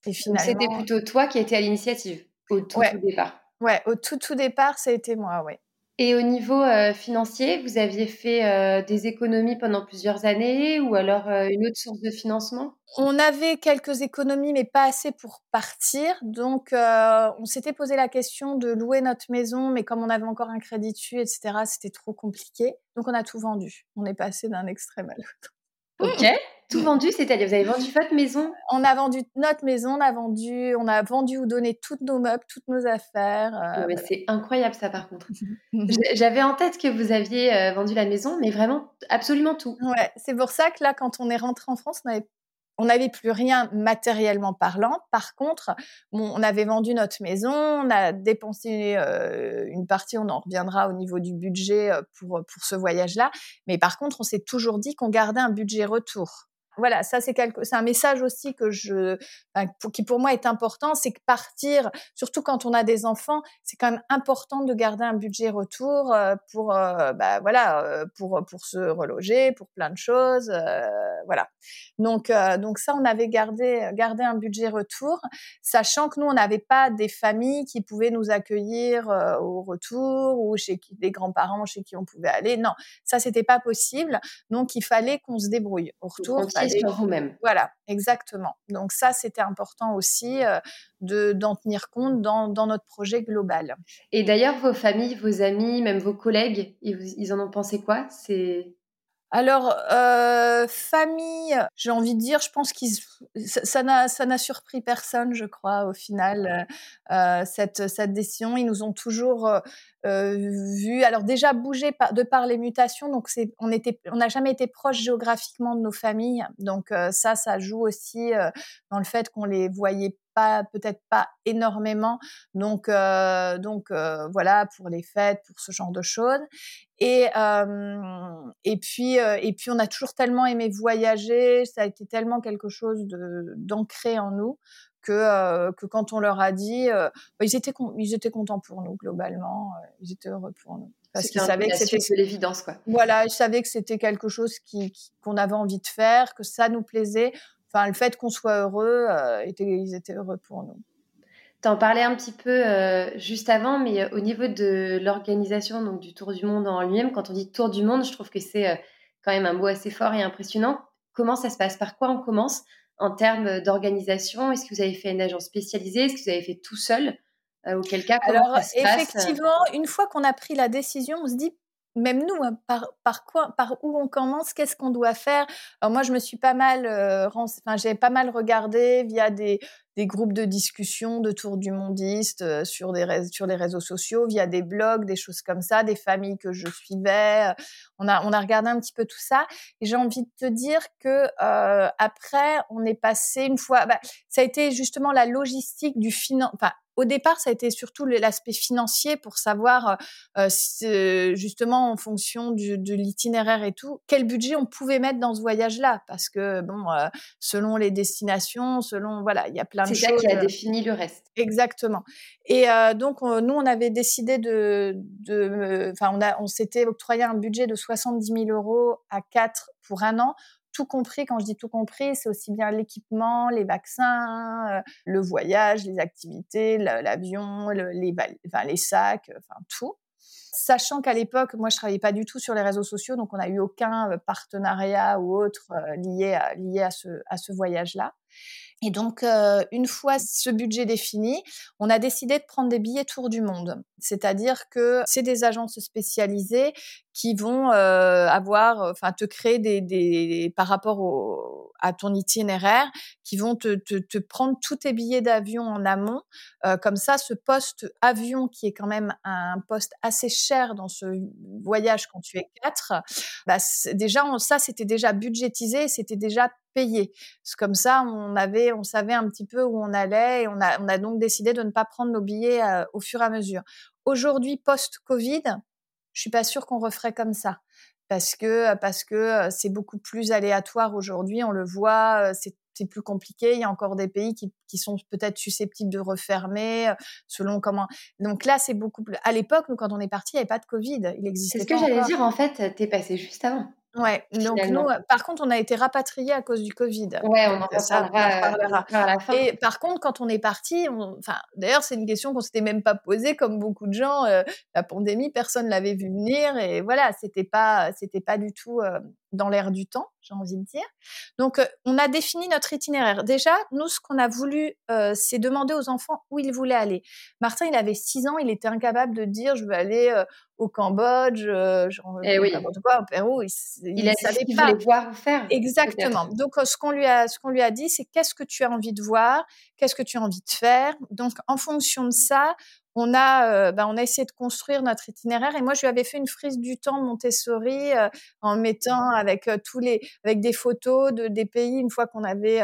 Et finalement, c'était plutôt toi qui étais à l'initiative au tout, départ. Ouais, au tout tout départ, ça a été moi, ouais. Et au niveau euh, financier, vous aviez fait euh, des économies pendant plusieurs années ou alors euh, une autre source de financement? On avait quelques économies, mais pas assez pour partir. Donc, on s'était posé la question de louer notre maison, mais comme on avait encore un crédit dessus, etc., c'était trop compliqué. Donc, on a tout vendu. On est passé d'un extrême à l'autre. Ok. Tout vendu, c'est-à-dire vous avez vendu votre maison? On a vendu notre maison, on a vendu, on a vendu ou donné tous nos meubles, toutes nos affaires. Euh, c'est incroyable ça par contre. J'avais en tête que vous aviez euh, vendu la maison, mais vraiment absolument tout. Ouais, c'est pour ça que là, quand on est rentré en France, on avait on n'avait plus rien matériellement parlant. Par contre, on avait vendu notre maison, on a dépensé euh, une partie, on en reviendra au niveau du budget pour, pour ce voyage-là. Mais par contre, on s'est toujours dit qu'on gardait un budget retour voilà, ça c'est quelque, c'est un message aussi que je, qui pour moi est important, c'est que partir, surtout quand on a des enfants, c'est quand même important de garder un budget retour euh, pour, euh, bah, voilà, euh, pour pour se reloger, pour plein de choses, voilà. Donc donc ça, on avait gardé gardé un budget retour, sachant que nous on n'avait pas des familles qui pouvaient nous accueillir au retour ou chez qui des grands-parents chez qui on pouvait aller. Non, ça c'était pas possible. Donc il fallait qu'on se débrouille au retour vous-même. Voilà, exactement. Donc ça, c'était important aussi euh, de d'en tenir compte dans, dans, notre projet global. Et d'ailleurs, vos familles, vos amis, même vos collègues, ils, ils en ont pensé quoi C'est alors, euh, famille, j'ai envie de dire, je pense qu'ils ça n'a n'a surpris personne, je crois, au final, euh, euh cette cette décision. Ils nous ont toujours euh, euh vu, alors déjà bouger de par les mutations, donc on était on n'a jamais été proche géographiquement de nos familles, donc euh, ça ça joue aussi dans le fait qu'on les voyait pas peut-être pas énormément. Donc euh, donc euh, voilà pour les fêtes pour ce genre de choses. Et euh, et puis et puis on a toujours tellement aimé voyager. Ça a été tellement quelque chose de d'ancré en nous que que quand on leur a dit bah, ils étaient ils étaient contents pour nous globalement. Ils étaient heureux pour nous. Parce qu'ils savaient que c'était l'évidence quoi. voilà ils savaient que c'était quelque chose qui qu'on avait envie de faire que ça nous plaisait enfin, le fait qu'on soit heureux, euh, ils étaient heureux pour nous. Tu en parlais un petit peu euh, juste avant, mais euh, au niveau de l'organisation donc du Tour du Monde en lui-même, quand on dit Tour du Monde, je trouve que c'est quand même un mot assez fort et impressionnant. Comment ça se passe? Par quoi on commence? En termes d'organisation Est-ce que vous avez fait une agence spécialisée? Est-ce que vous avez fait tout seul? Auquel cas, comment Alors, ça se effectivement, une fois qu'on a pris la décision, on se dit même nous, hein, par, par quoi, par où on commence, qu'est-ce qu'on doit faire? Alors moi, je me suis pas mal, euh, j'ai pas mal regardé via des, des groupes de discussion de tour du mondiste euh, sur des sur les réseaux sociaux, via des blogs, des choses comme ça, des familles que je suivais. On a on a regardé un petit peu tout ça. Et j'ai envie de te dire que euh, après, on est passé une fois. Bah, ça a été justement la logistique du finan, enfin au départ, ça a été surtout l'aspect financier pour savoir euh, euh, justement en fonction du, de l'itinéraire et tout, quel budget on pouvait mettre dans ce voyage-là, parce que bon, euh, selon les destinations, selon voilà, il y a plein de choses. C'est ça qui a défini le reste. Exactement. Et donc nous, on avait décidé de, enfin, on a, on s'était octroyé un budget de 70 000 euros à quatre pour un an tout compris. Quand je dis tout compris, c'est aussi bien l'équipement, les vaccins, euh, le voyage, les activités, l'avion, les, enfin, les sacs, euh, enfin tout. Sachant qu'à l'époque, moi, je travaillais pas du tout sur les réseaux sociaux, donc on n'a eu aucun euh, partenariat ou autre lié lié à ce, à ce voyage-là. Et donc, euh, une fois ce budget défini, on a décidé de prendre des billets tour du monde. C'est-à-dire que c'est des agences spécialisées qui vont euh, avoir, enfin, te créer des, par rapport à ton itinéraire, qui vont te, prendre tous tes billets d'avion en amont. Euh, comme ça, ce poste avion, qui est quand même un poste assez cher dans ce voyage quand tu es quatre, bah, déjà ça c'était déjà budgétisé, c'était déjà payer. Comme ça, on avait, on savait un petit peu où on allait et on a, on a donc décidé de ne pas prendre nos billets au fur et à mesure. Aujourd'hui, post-Covid, je suis pas sûre qu'on referait comme ça parce que parce que c'est beaucoup plus aléatoire aujourd'hui. On le voit, c'est c'est plus compliqué. Il y a encore des pays qui, qui sont peut-être susceptibles de refermer selon comment. Donc là, c'est beaucoup plus. À l'époque, nous, quand on est parti, il n'y avait pas de Covid. Il existait. C'est ce que j'allais dire. En fait, t'es passé juste avant. Ouais, donc nous, par contre, on a été rapatriés à cause du Covid. Ouais, on en reparlera, à la fin. Et par contre, quand on est parti, enfin, d'ailleurs, c'est une question qu'on s'était même pas posée, comme beaucoup de gens. la pandémie, personne l'avait vu venir, et voilà, c'était pas, c'était pas du tout dans l'air du temps, j'ai envie de dire. Donc, on a défini notre itinéraire. Déjà, nous, ce qu'on a voulu, c'est demander aux enfants où ils voulaient aller. Martin, il avait 6 ans, il était incapable de dire, je veux aller au Cambodge, euh, eh oui. quoi, au Pérou. Il, il, il savait pas. voir faire. Exactement. Donc, ce qu'on lui a, ce qu'on lui a dit, c'est qu'est-ce que tu as envie de voir, qu'est-ce que tu as envie de faire. Donc, en fonction de ça, on a, euh, bah, on a essayé de construire notre itinéraire. Et moi, je lui avais fait une frise du temps Montessori euh, en mettant avec tous les, avec des photos de des pays une fois qu'on avait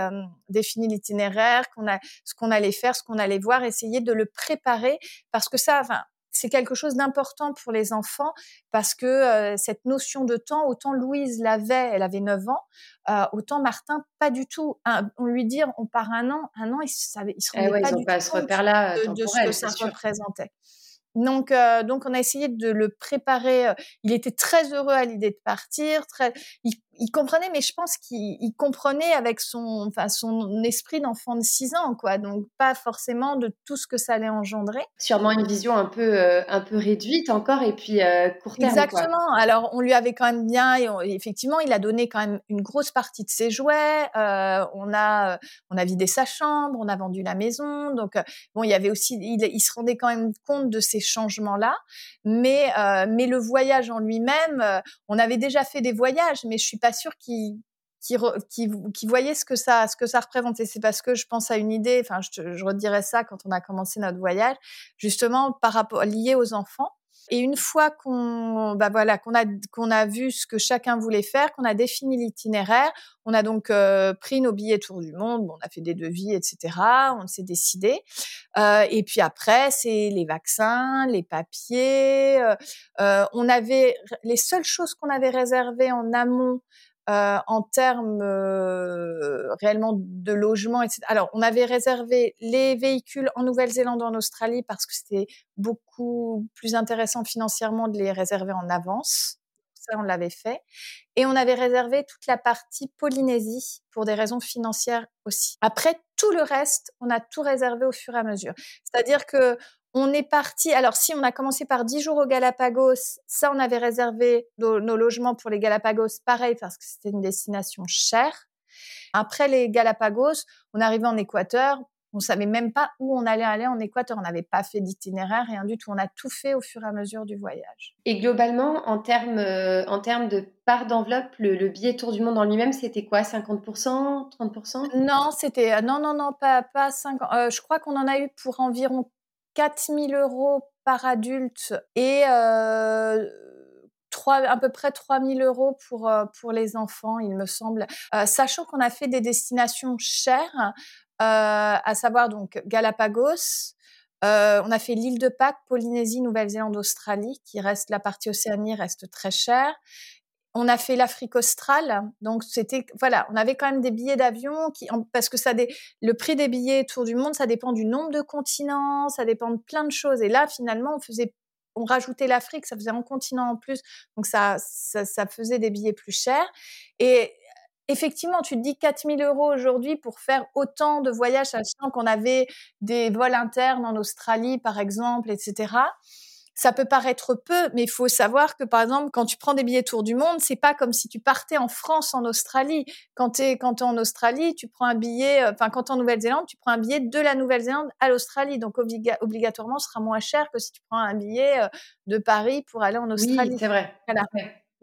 défini l'itinéraire, qu'on a ce qu'on allait faire, ce qu'on allait voir, essayer de le préparer parce que ça, enfin c'est quelque chose d'important pour les enfants parce que euh, cette notion de temps, autant Louise l'avait, elle avait 9 ans, euh, autant Martin pas du tout. on lui dit on part un an, un an, il, savait, il se eh pas du tout là de, de, ce que ça représentait. Donc, euh, donc on a essayé de le préparer. Il était très heureux à l'idée de partir. Très, il, il comprenait, mais je pense qu'il comprenait avec son, enfin, son esprit d'enfant de 6 ans, quoi. Donc, pas forcément de tout ce que ça allait engendrer. Sûrement une vision un peu, euh, un peu réduite encore, et puis euh, court terme. Exactement. Alors, on lui avait quand même bien, et effectivement, il a donné quand même une grosse partie de ses jouets. Euh, on a, on a vidé sa chambre, on a vendu la maison. Donc, bon, il y avait aussi, il, il se rendait quand même compte de ces changements-là. Mais, mais le voyage en lui-même, on avait déjà fait des voyages, mais je suis pas pas sûr qu'ils qui, voyaient ce que ça, ce que ça représentait. C'est parce que je pense à une idée. Enfin, je, je redirais ça quand on a commencé notre voyage, justement par rapport lié aux enfants. Et une fois qu'on, bah voilà, qu'on a qu'on a vu ce que chacun voulait faire, qu'on a défini l'itinéraire, on a donc euh, pris nos billets tour du monde, on a fait des devis, etc. On s'est décidé. Euh, et puis après, c'est les vaccins, les papiers. Euh, euh on avait les seules choses qu'on avait réservées en amont. Euh, en termes euh, réellement de logement, etc. Alors, on avait réservé les véhicules en Nouvelle-Zélande, en Australie, parce que c'était beaucoup plus intéressant financièrement de les réserver en avance. Ça, on l'avait fait. Et on avait réservé toute la partie Polynésie pour des raisons financières aussi. Après, tout le reste, on a tout réservé au fur et à mesure. C'est-à-dire que on est parti. Alors, si on a commencé par 10 jours aux Galapagos, ça, on avait réservé nos, logements pour les Galapagos, pareil, parce que c'était une destination chère. Après les Galapagos, on arrivait en Équateur. On savait même pas où on allait aller en Équateur. On n'avait pas fait d'itinéraire, rien du tout. On a tout fait au fur et à mesure du voyage. Et globalement, en termes, euh, en termes de part d'enveloppe, le, billet tour du monde en lui-même, c'était quoi 50% 30% Non, c'était euh, non, non, non, pas, pas 50. Euh, je crois qu'on en a eu pour environ 4 000 euros par adulte et euh, 3, à peu près 3 000 euros pour, euh, pour les enfants, il me semble. Euh, sachant qu'on a fait des destinations chères, euh, à savoir donc Galapagos, on a fait l'île de Pâques, Polynésie, Nouvelle-Zélande, Australie, qui reste la partie océanie reste très chère. On a fait l'Afrique australe, donc c'était voilà, on avait quand même des billets d'avion qui parce que ça le prix des billets tour du monde, ça dépend du nombre de continents, ça dépend de plein de choses. Et là, finalement, on faisait on rajoutait l'Afrique, ça faisait un continent en plus, donc ça, ça, faisait des billets plus chers. Et effectivement, tu te dis 4000 euros aujourd'hui pour faire autant de voyages, sachant qu'on avait des vols internes en Australie, par exemple, etc ça peut paraître peu, mais il faut savoir que par exemple, quand tu prends des billets tour du monde, c'est pas comme si tu partais en France, en Australie. Quand tu es quand es en Australie, tu prends un billet, euh, enfin quand tu es en Nouvelle-Zélande, tu prends un billet de la Nouvelle-Zélande à l'Australie, donc obligatoirement, ce sera moins cher que si tu prends un billet euh, de Paris pour aller en Australie. Oui, c'est vrai. Voilà.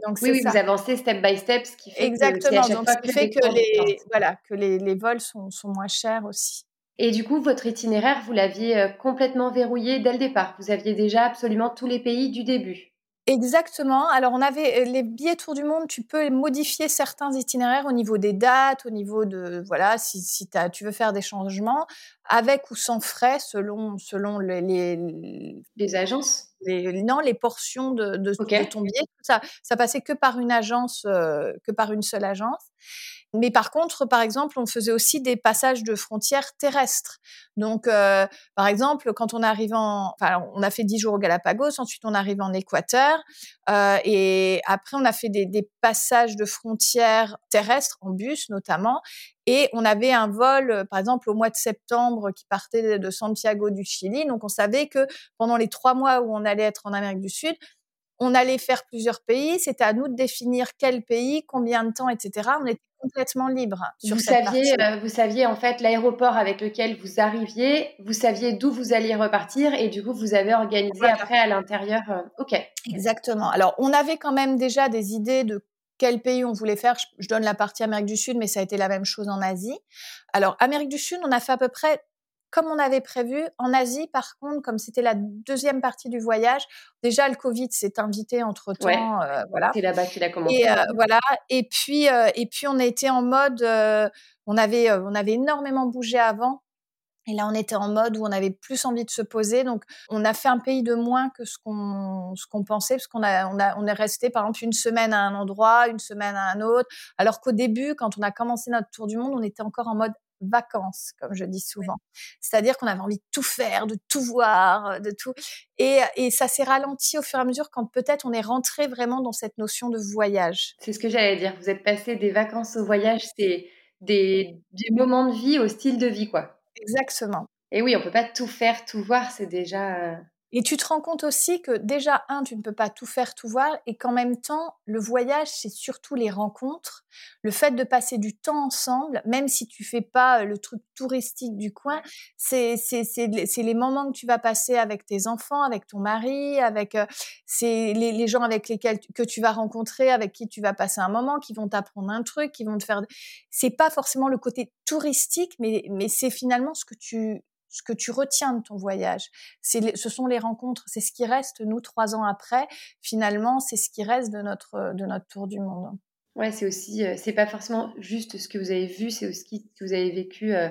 Donc, oui, oui vous avancez step by step, ce qui fait Exactement. que, donc, ce qui fait que les, voilà, que les, les vols sont, sont moins chers aussi. Et du coup, votre itinéraire, vous l'aviez euh, complètement verrouillé dès le départ. Vous aviez déjà absolument tous les pays du début. Exactement. Alors, on avait les billets tour du monde, tu peux modifier certains itinéraires au niveau des dates, au niveau de voilà, si, si tu veux faire des changements, avec ou sans frais, selon, selon les, les, les agences. Les, non, les portions de, de, de, ton billet. Ça, ça passait que par une agence, euh, que par une seule agence. Mais par contre, par exemple, on faisait aussi des passages de frontières terrestres. Donc, euh, par exemple, quand on arrive en, enfin, on a fait dix jours au Galapagos, ensuite on arrive en Équateur, euh, et après on a fait des, des, passages de frontières terrestres en bus notamment. Et on avait un vol, par exemple, au mois de septembre qui partait de Santiago du Chili. Donc, on savait que pendant les trois mois où on allait être en Amérique du Sud, on allait faire plusieurs pays. C'était à nous de définir quel pays, combien de temps, etc. On complètement libre sur vous saviez, euh, vous saviez en fait l'aéroport avec lequel vous arriviez, vous saviez d'où vous alliez repartir et du coup vous avez organisé après à l'intérieur. Euh, ok. Exactement. Alors on avait quand même déjà des idées de quel pays on voulait faire. Je, donne la partie Amérique du Sud, mais ça a été la même chose en Asie. Alors Amérique du Sud, on a fait à peu près comme on avait prévu. En Asie, par contre, comme c'était la deuxième partie du voyage, déjà le Covid s'est invité entre temps. Euh, voilà. C'est là-bas qu'il a commencé. Et, euh, voilà. Et puis, euh, et puis on été en mode, on avait, on avait énormément bougé avant. Et là, on était en mode où on avait plus envie de se poser. Donc, on a fait un pays de moins que ce qu'on ce qu'on pensait, parce qu'on a on a on est resté par exemple une semaine à un endroit, une semaine à un autre. Alors qu'au début, quand on a commencé notre tour du monde, on était encore en mode vacances, comme je dis souvent. C'est-à-dire qu'on avait envie de tout faire, de tout voir, de tout. Et, et ça s'est ralenti au fur et à mesure quand peut-être on est rentré vraiment dans cette notion de voyage. C'est ce que j'allais dire. Vous êtes passé des vacances au voyage, c'est des, des moments de vie au style de vie, quoi. Exactement. Et oui, on peut pas tout faire, tout voir, c'est déjà. Et tu te rends compte aussi que déjà, un, tu ne peux pas tout faire, tout voir, et qu'en même temps, le voyage, c'est surtout les rencontres, le fait de passer du temps ensemble, même si tu fais pas euh, le truc touristique du coin, c'est les moments que tu vas passer avec tes enfants, avec ton mari, avec euh, c'est les, les, gens avec lesquels que tu vas rencontrer, avec qui tu vas passer un moment, qui vont t'apprendre un truc, qui vont te faire. C'est pas forcément le côté touristique, mais mais c'est finalement ce que tu ce que tu retiens de ton voyage. C'est, ce sont les rencontres, c'est ce qui reste, nous, trois ans après, finalement, c'est ce qui reste de notre, de notre tour du monde. Ouais, c'est aussi, euh, c'est pas forcément juste ce que vous avez vu, c'est aussi ce que vous avez vécu euh,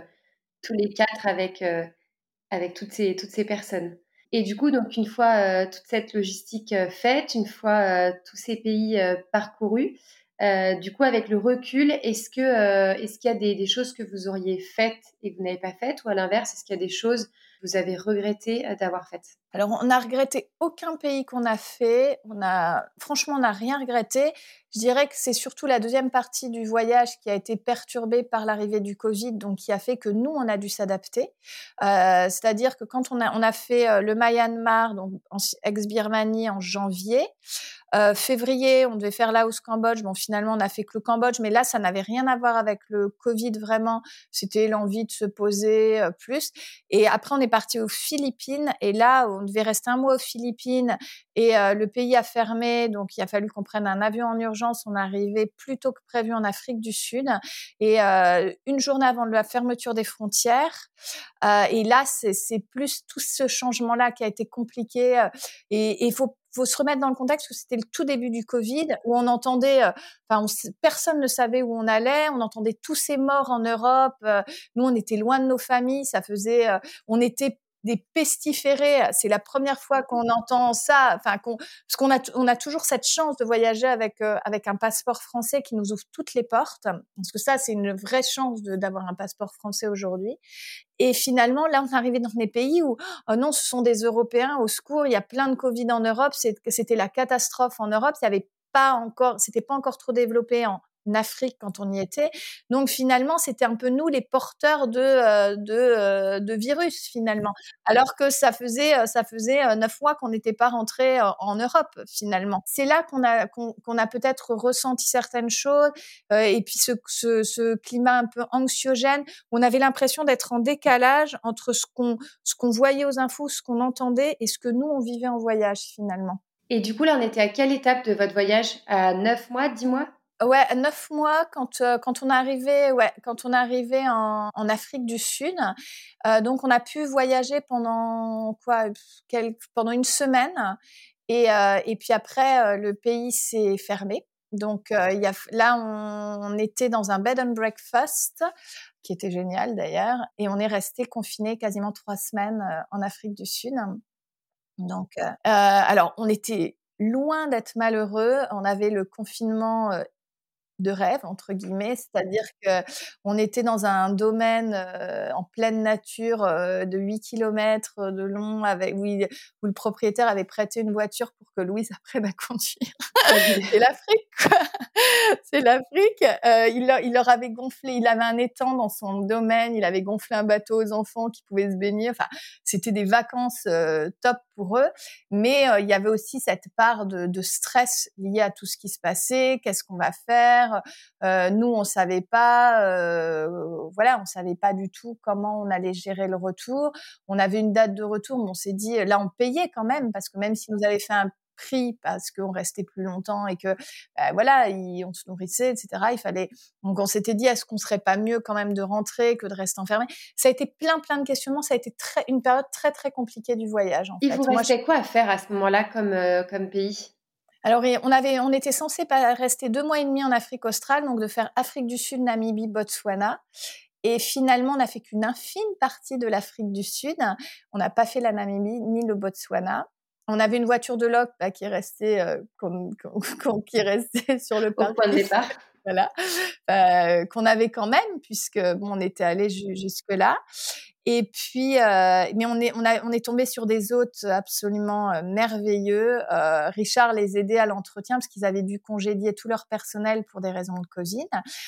tous les quatre avec, euh, avec toutes, ces, toutes ces personnes. Et du coup, donc, une fois toute cette logistique faite, une fois tous ces pays parcourus, euh, du coup, avec le recul, est-ce que euh, est-ce qu'il y a des, choses que vous auriez faites et que vous n'avez pas faites, ou à l'inverse, est-ce qu'il y a des choses que vous avez regretté euh, d'avoir faites? Alors, on n'a regretté aucun pays qu'on a fait. On a, franchement, on n'a rien regretté. Je dirais que c'est surtout la deuxième partie du voyage qui a été perturbée par l'arrivée du Covid, donc qui a fait que nous, on a dû s'adapter. C'est-à-dire que quand on a, on a fait le Myanmar, donc ex-Birmanie, en janvier, euh, février, on devait faire Laos, Cambodge. Bon, finalement, on a fait que le Cambodge, mais là, ça n'avait rien à voir avec le Covid vraiment. C'était l'envie de se poser euh, plus. Et après, on est parti aux Philippines. Et là, on devait rester un mois aux Philippines. Et euh, le pays a fermé, donc il a fallu qu'on prenne un avion en urgence. On est arrivé plus tôt que prévu en Afrique du Sud. Et une journée avant la fermeture des frontières. et là, c'est plus tout ce changement-là qui a été compliqué. et il faut se remettre dans le contexte que c'était le tout début du Covid où on entendait, euh, enfin, personne ne savait où on allait, on entendait tous ces morts en Europe. Euh, nous, on était loin de nos familles, ça faisait, euh, on était des pestiférés. C'est la première fois qu'on entend ça. Enfin, qu'on, parce qu'on a, on a toujours cette chance de voyager avec euh, avec un passeport français qui nous ouvre toutes les portes. Parce que ça, c'est une vraie chance d'avoir un passeport français aujourd'hui. Et finalement, là, on est arrivé dans des pays où, oh non, ce sont des Européens, au secours, il y a plein de Covid en Europe. C'était la catastrophe en Europe. Il y avait pas encore, c'était pas encore trop développé en, Afrique quand on y était. Donc finalement, c'était un peu nous les porteurs de euh, euh, virus finalement. Alors que ça faisait euh, ça faisait neuf mois qu'on n'était pas rentré en Europe finalement. C'est là qu'on a qu'on a peut-être ressenti certaines choses et puis ce, ce, ce, climat un peu anxiogène. On avait l'impression d'être en décalage entre ce qu'on ce qu'on voyait aux infos, ce qu'on entendait et ce que nous on vivait en voyage finalement. Et du coup là, on était à quelle étape de votre voyage? À neuf mois, dix mois? Ouais, neuf mois quand euh, quand on arrivait, ouais, quand on arrivait en, en Afrique du Sud. Euh, donc on a pu voyager pendant quoi, pendant une semaine. Et, et puis après, le pays s'est fermé. Donc y a, là, on, était dans un bed and breakfast qui était génial d'ailleurs, et on est resté confiné quasiment trois semaines en Afrique du Sud. Donc, alors, on était loin d'être malheureux. On avait le confinement de rêve entre guillemets, c'est-à-dire que on était dans un domaine en pleine nature de 8 km de long avec où, où, le propriétaire avait prêté une voiture pour que Louise apprenne à conduire. C'est l'Afrique quoi. C'est l'Afrique. il, leur, il leur avait gonflé, il avait un étang dans son domaine, il avait gonflé un bateau aux enfants qui pouvaient se baigner. Enfin, c'était des vacances top pour eux, mais il y avait aussi cette part de, de stress liée à tout ce qui se passait. Qu'est-ce qu'on va faire? Euh, nous, on savait pas, euh, voilà, on savait pas du tout comment on allait gérer le retour. On avait une date de retour, mais on s'est dit, là, on payait quand même parce que même si nous avait fait un prix parce qu'on restait plus longtemps et que bah, voilà on se nourrissait etc il fallait donc on s'était dit est-ce qu'on serait pas mieux quand même de rentrer que de rester enfermé? Ça a été plein plein de questionnements. Ça a été très une période très très compliquée du voyage en il vous restait quoi à faire à ce moment-là comme euh, comme pays? Alors, on, avait, on était censé rester deux mois et demi en Afrique australe, donc de faire Afrique du Sud, Namibie, Botswana. Et finalement, on n'a fait qu'une infime partie de l'Afrique du Sud. On n'a pas fait la Namibie ni le Botswana. On avait une voiture de loc bah, qui restait euh, qui restait sur le point de départ. voilà, euh, qu'on avait quand même puisque bon, on était allé jusque là. Et puis, euh, mais on est, on, a, on est tombé sur des hôtes absolument euh, merveilleux. Euh, Richard les aidait à l'entretien parce qu'ils avaient dû congédier tout leur personnel pour des raisons de Covid.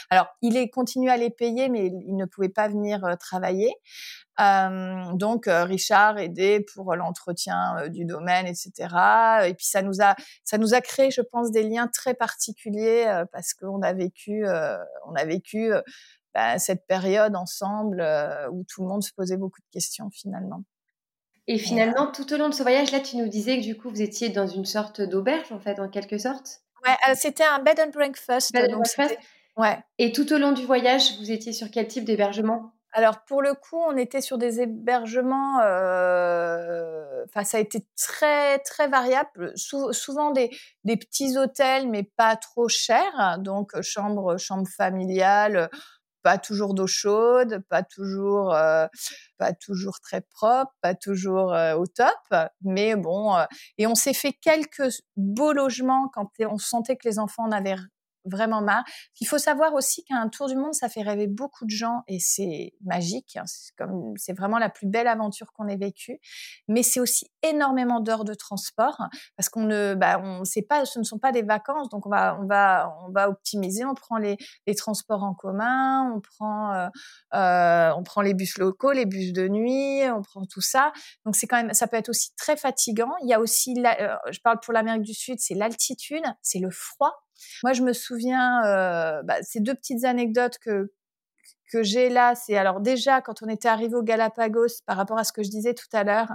Alors, il est continué à les payer, mais il ne pouvait pas venir euh, travailler. Euh, donc, Richard aidait pour l'entretien du domaine, etc. Et puis, ça nous a, ça nous a créé, je pense, des liens très particuliers parce qu'on a vécu, on a vécu bah, cette période ensemble euh, où tout le monde se posait beaucoup de questions finalement. Et finalement, tout au long de ce voyage-là, tu nous disais que du coup, vous étiez dans une sorte d'auberge, en fait, en quelque sorte? Ouais, euh, c'était un bed and breakfast. Bed and breakfast? Ouais. Et tout au long du voyage, vous étiez sur quel type d'hébergement? Alors pour le coup, on était sur des hébergements. Euh... Enfin, ça a été très très variable. souvent des, des, petits hôtels, mais pas trop chers. Donc chambre chambre familiale pas toujours d'eau chaude, pas toujours, euh, pas toujours très propre, pas toujours euh, au top, mais bon. Euh, et on s'est fait quelques beaux logements quand on sentait que les enfants en avaient vraiment marre. Il faut savoir aussi qu'un tour du monde, ça fait rêver beaucoup de gens et c'est magique. Hein. C'est comme, c'est vraiment la plus belle aventure qu'on ait vécue. Mais c'est aussi énormément d'heures de transport parce qu'on ne, bah, on sait pas, ce ne sont pas des vacances, donc on va, on va, on va optimiser. On prend les, les transports en commun, on prend, euh, euh, on prend les bus locaux, les bus de nuit, on prend tout ça. Donc c'est quand même, ça peut être aussi très fatigant. Il y a aussi, euh, je parle pour l'Amérique du Sud, c'est l'altitude, c'est le froid moi, je me souviens, euh, bah, ces deux petites anecdotes que que j'ai là, c'est alors déjà quand on était arrivé au Galapagos, par rapport à ce que je disais tout à l'heure,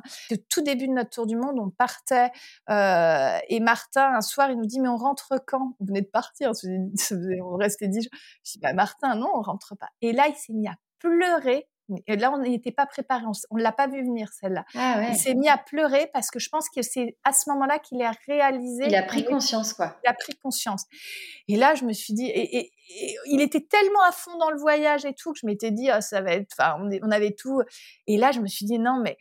tout début de notre tour du monde, on partait euh, et Martin un soir il nous dit mais on rentre quand? Vous venez de partir, on restait jours. Je dis bah Martin non on rentre pas. Et là il s'est mis à pleurer et là, on n'était pas préparé. On ne l'a pas vu venir, celle-là. Ah il s'est mis à pleurer parce que je pense que c'est à ce moment-là qu'il a réalisé. Il a pris conscience, quoi. Il a pris conscience. Et là, je me suis dit, et, il était tellement à fond dans le voyage et tout que je m'étais dit, oh, ça va être, enfin, on, avait tout. Et là, je me suis dit, non, mais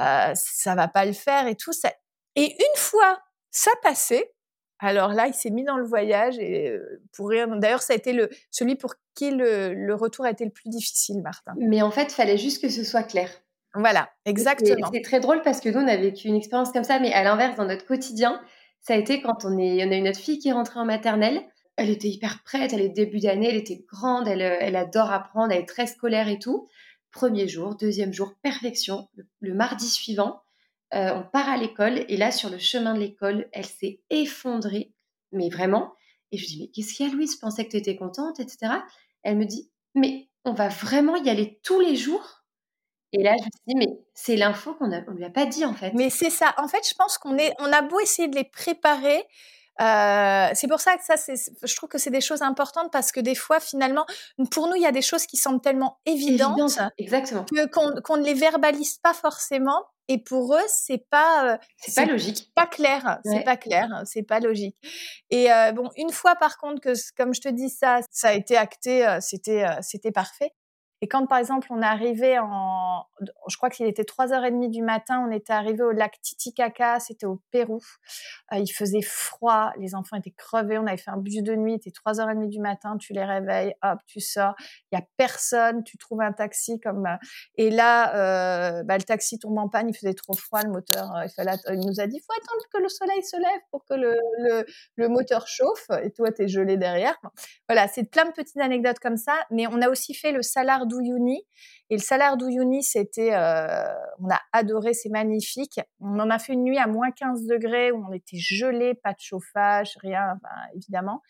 euh, ça va pas le faire et tout. Ça... Et une fois ça passait, alors là, il s'est mis dans le voyage et pour rien. D'ailleurs, ça a été le, celui pour qui le, retour a été le plus difficile, Martin. Mais en fait, il fallait juste que ce soit clair. Voilà, exactement. C'est très drôle parce que nous, on a vécu une expérience comme ça, mais à l'inverse, dans notre quotidien, ça a été quand on, est, on a eu notre fille qui est rentrée en maternelle. Elle était hyper prête, elle est début d'année, elle était grande, elle, elle adore apprendre, elle est très scolaire et tout. Premier jour, deuxième jour, perfection. le mardi suivant, euh, on part à l'école et là, sur le chemin de l'école, elle s'est effondrée, mais vraiment. Et je lui dis, mais qu'est-ce qu'il y a, Louise? Je pensais que tu étais contente, etc. Elle me dit, mais on va vraiment y aller tous les jours? Et là, je me dit, mais c'est l'info qu'on ne lui a pas dit, en fait. Mais c'est ça. En fait, je pense qu'on est, on a beau essayer de les préparer. Euh, c'est pour ça que ça, je trouve que c'est des choses importantes parce que des fois, finalement, pour nous, il y a des choses qui semblent tellement évidentes, exactement, qu'on ne les verbalise pas forcément et pour eux c'est pas c'est pas logique, pas clair, c'est pas clair, c'est pas logique. Et bon, une fois par contre que comme je te dis ça, ça a été acté, c'était c'était parfait. Et quand, par exemple, on arrivé en, je crois qu'il était 3h30 du matin, on était arrivé au lac Titicaca, c'était au Pérou. Euh, il faisait froid, les enfants étaient crevés, on avait fait un bus de nuit, il était 3h30 du matin, tu les réveilles, hop, tu sors, il y a personne, tu trouves un taxi comme, euh, et là, euh, bah, le taxi tombe en panne, il faisait trop froid, le moteur, il nous a dit, faut attendre que le soleil se lève pour que le, le, moteur chauffe, et toi, t'es gelé derrière. Voilà, c'est plein de petites anecdotes comme ça, mais on a aussi fait le Salar Et le Salar d'Uyuni, c'était, euh, on a adoré, c'est magnifique. On en a fait une nuit à moins 15 degrés où on était gelé, pas de chauffage, rien, évidemment.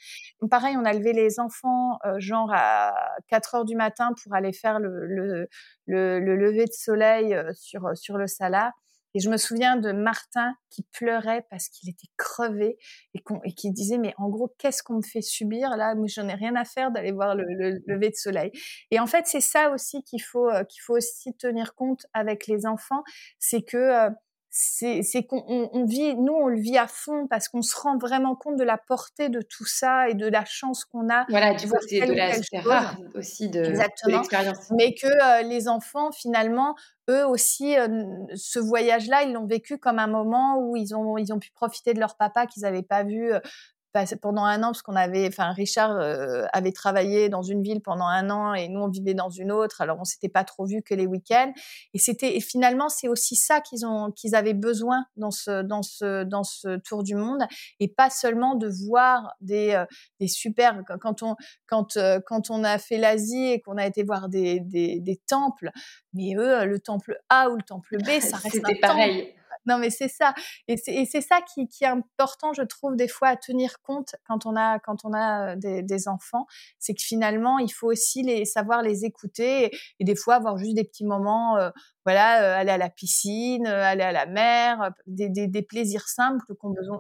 pareil, on a levé les enfants, euh, genre à 4 heures du matin pour aller faire le, le, le, le lever de soleil euh, sur, sur le Salar. Et je me souviens de Martin qui pleurait parce qu'il était crevé et, et qui disait mais en gros qu'est-ce qu'on me fait subir là? Moi j'en ai rien à faire d'aller voir le, lever de soleil. Et en fait c'est ça aussi qu'il faut euh, qu'il faut aussi tenir compte avec les enfants, c'est que euh, c'est qu'on on, vit, nous on le vit à fond parce qu'on se rend vraiment compte de la portée de tout ça et de la chance qu'on a. Voilà, du coup c'est de la rare aussi de, l'expérience. Mais que euh, les enfants finalement, eux aussi, euh, ce voyage-là, ils l'ont vécu comme un moment où ils ont ils ont pu profiter de leur papa qu'ils n'avaient pas vu euh, pendant un an parce qu'on avait, enfin Richard euh, avait travaillé dans une ville pendant un an et nous on vivait dans une autre, alors on s'était pas trop vu que les week-ends. Et c'était et finalement c'est aussi ça qu'ils ont qu'ils avaient besoin dans ce dans ce dans ce tour du monde. Et pas seulement de voir des euh, des super quand on quand euh, quand on a fait l'Asie et qu'on a été voir des, des des temples. Mais eux le temple A ou le temple B ça reste c'était pareil non, mais c'est ça. Et c'est ça qui, qui, est important, je trouve, des fois à tenir compte quand on a, quand on a des, des enfants. C'est que finalement, il faut aussi les, savoir les écouter et, des fois avoir juste des petits moments, euh, voilà, euh, aller à la piscine, euh, aller à la mer, des, des, plaisirs simples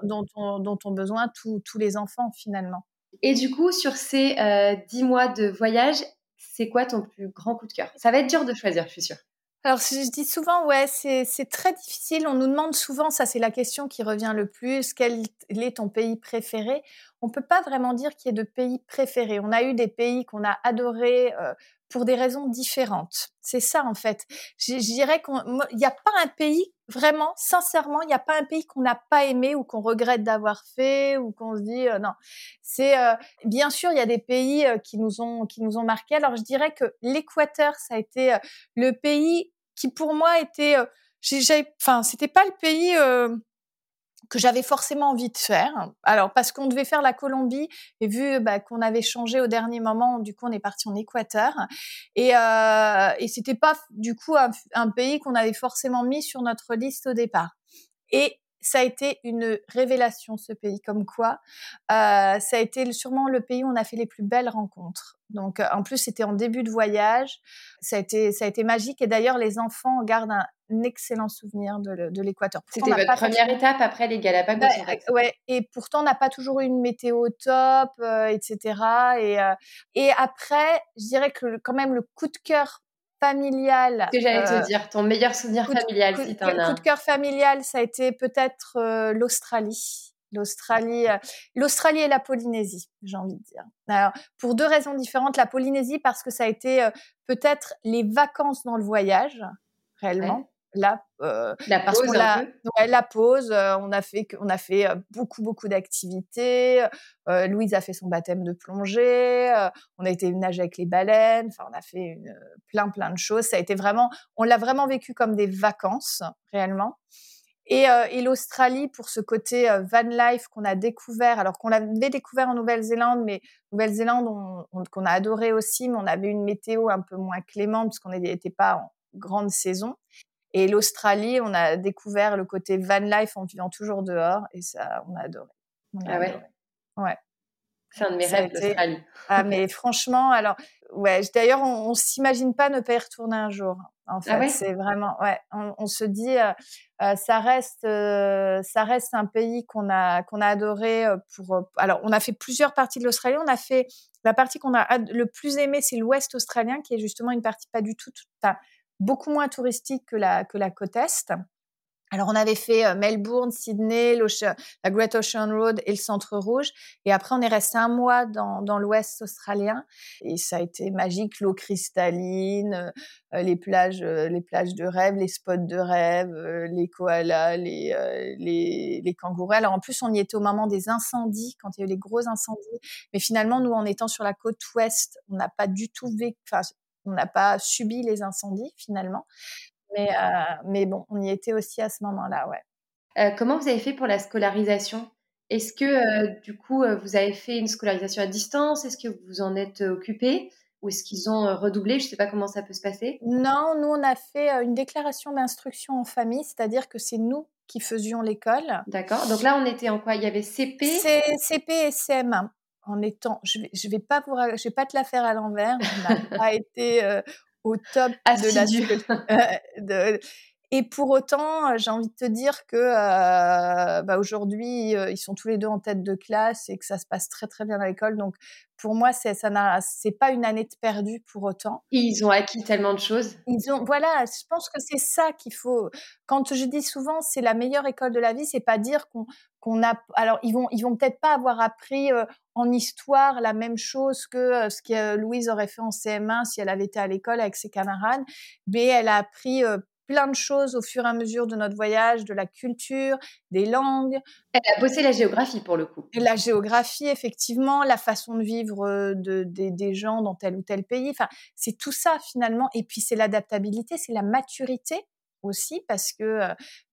dont, ont besoin tous, tous les enfants finalement. Et du coup, sur ces dix mois de voyage, c'est quoi ton plus grand coup de cœur? Ça va être dur de choisir, je suis sûre. Alors, je dis souvent, ouais, c'est très difficile. On nous demande souvent, ça c'est la question qui revient le plus, quel est ton pays préféré? On peut pas vraiment dire qu'il y ait de pays préférés. On a eu des pays qu'on a adorés euh, pour des raisons différentes. C'est ça en fait. Je, dirais qu'il n'y a pas un pays vraiment, sincèrement, il n'y a pas un pays qu'on n'a pas aimé ou qu'on regrette d'avoir fait ou qu'on se dit euh, non. C'est euh, bien sûr il y a des pays qui nous ont qui nous ont marqué. Alors je dirais que l'Équateur ça a été le pays qui pour moi était, euh, enfin, c'était pas le pays euh, que j'avais forcément envie de faire. Alors parce qu'on devait faire la Colombie et vu bah, qu'on avait changé au dernier moment, du coup on est parti en Équateur et euh, et c'était pas du coup un, pays qu'on avait forcément mis sur notre liste au départ. Et ça a été une révélation ce pays, comme quoi euh, ça a été sûrement le pays où on a fait les plus belles rencontres. Donc euh, en plus c'était en début de voyage, ça a été ça a été magique et d'ailleurs les enfants gardent un, excellent souvenir de, l'Équateur. C'était votre première étape après les Galapagos. Bah, ouais, et pourtant on n'a pas toujours eu une météo top, euh, etc. Et et après je dirais que quand même le coup de cœur familial. Ce que j'allais te euh, dire, ton meilleur souvenir familial, si tu as. Coup de cœur familial, ça a été peut-être euh, l'Australie. L'Australie, euh, l'Australie et la Polynésie, j'ai envie de dire. Alors, pour deux raisons différentes. La Polynésie, parce que ça a été peut-être les vacances dans le voyage, réellement la, euh, la pause, la, la pause. Euh, on a fait, on a fait euh, beaucoup, beaucoup d'activités. Euh, Louise a fait son baptême de plongée. on a été nager avec les baleines. Enfin, on a fait une, plein, plein de choses. Ça a été vraiment, on l'a vraiment vécu comme des vacances, réellement. Et, et l'Australie pour ce côté van life qu'on a découvert, alors qu'on l'avait découvert en Nouvelle-Zélande, mais Nouvelle-Zélande qu'on a adoré aussi, mais on avait une météo un peu moins clémente parce qu'on n'était pas en grande saison. Et l'Australie, on a découvert le côté van life en vivant toujours dehors et ça, on a adoré. ah ouais? Ouais. C'est un de mes rêves, l'Australie. Ah, mais franchement, alors, ouais, d'ailleurs, on, on s'imagine pas ne pas y retourner un jour. En ah fait, c'est vraiment, ouais, on, se dit, euh, euh, ça reste, euh, ça reste un pays qu'on a, qu'on a adoré pour. alors, on a fait plusieurs parties de l'Australie. On a fait la partie qu'on a le plus aimé, c'est l'Ouest australien, qui est justement une partie pas du tout, beaucoup moins touristique que la, que la côte Est. Alors, on avait fait Melbourne, Sydney, la Great Ocean Road et le Centre Rouge. Et après, on est resté un mois dans, l'Ouest australien. Et ça a été magique, l'eau cristalline, les plages, les plages de rêve, les spots de rêve, les koalas, les, les, les, kangourous. Alors, en plus, on y était au moment des incendies, quand il y a eu les gros incendies. Mais finalement, nous, en étant sur la côte ouest, on n'a pas du tout vécu, enfin, on n'a pas subi les incendies, finalement. Mais, euh, mais bon, on y était aussi à ce moment-là, ouais. Euh, comment vous avez fait pour la scolarisation? Est-ce que euh, du coup vous avez fait une scolarisation à distance? Est-ce que vous vous en êtes occupé? Ou est-ce qu'ils ont redoublé? Je ne sais pas comment ça peut se passer. Non, nous on a fait une déclaration d'instruction en famille, c'est-à-dire que c'est nous qui faisions l'école. D'accord. Donc là on était en quoi? Il y avait CP CP et CM1 en étant, je vais, je vais pas vous, je vais pas te la faire à l'envers. On n'a pas été au top de la et pour autant, j'ai envie de te dire que euh, bah aujourd'hui, ils sont tous les deux en tête de classe et que ça se passe très très bien à l'école. Donc pour moi, c'est ça n'a, c'est pas une année de perdu pour autant. Ils ont acquis tellement de choses. Ils ont, voilà, je pense que c'est ça qu'il faut. Quand je dis souvent, c'est la meilleure école de la vie, c'est pas dire qu'on qu'on a. Alors ils vont ils vont peut-être pas avoir appris en histoire la même chose que ce que Louise aurait fait en CM1 si elle avait été à l'école avec ses camarades, mais elle a appris plein de choses au fur et à mesure de notre voyage, de la culture, des langues. Elle a bossé la géographie pour le coup. La géographie, effectivement, la façon de vivre de, des gens dans tel ou tel pays. Enfin, c'est tout ça finalement. Et puis c'est l'adaptabilité, c'est la maturité aussi parce que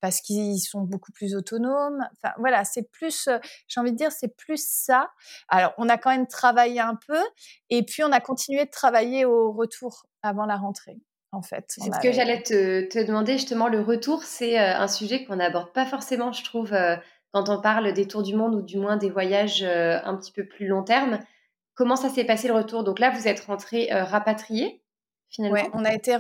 parce qu'ils sont beaucoup plus autonomes. Enfin voilà, c'est plus j'ai envie de dire c'est plus ça. Alors, on a quand même travaillé un peu et puis on a continué de travailler au retour avant la rentrée en fait. C'est ce que j'allais te, demander justement. Le retour, c'est un sujet qu'on n'aborde pas forcément, je trouve, quand on parle des tours du monde ou du moins des voyages un petit peu plus long terme. Comment ça s'est passé le retour? Donc là, vous êtes rentré rapatrié finalement on a été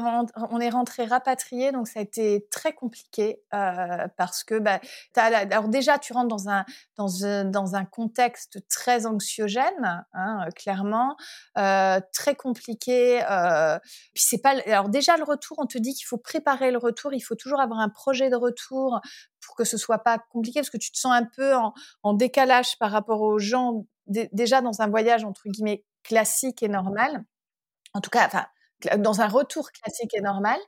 on est rentré rapatrié, donc ça a été très compliqué euh, parce que bah, alors déjà tu rentres dans un dans un, dans un contexte très anxiogène, hein, clairement, euh, très compliqué. Euh, puis c'est pas alors déjà le retour, on te dit qu'il faut préparer le retour, il faut toujours avoir un projet de retour pour que ce soit pas compliqué parce que tu te sens un peu en, en décalage par rapport aux gens déjà dans un voyage entre guillemets classique et normal. En tout cas, enfin dans un retour classique et normal.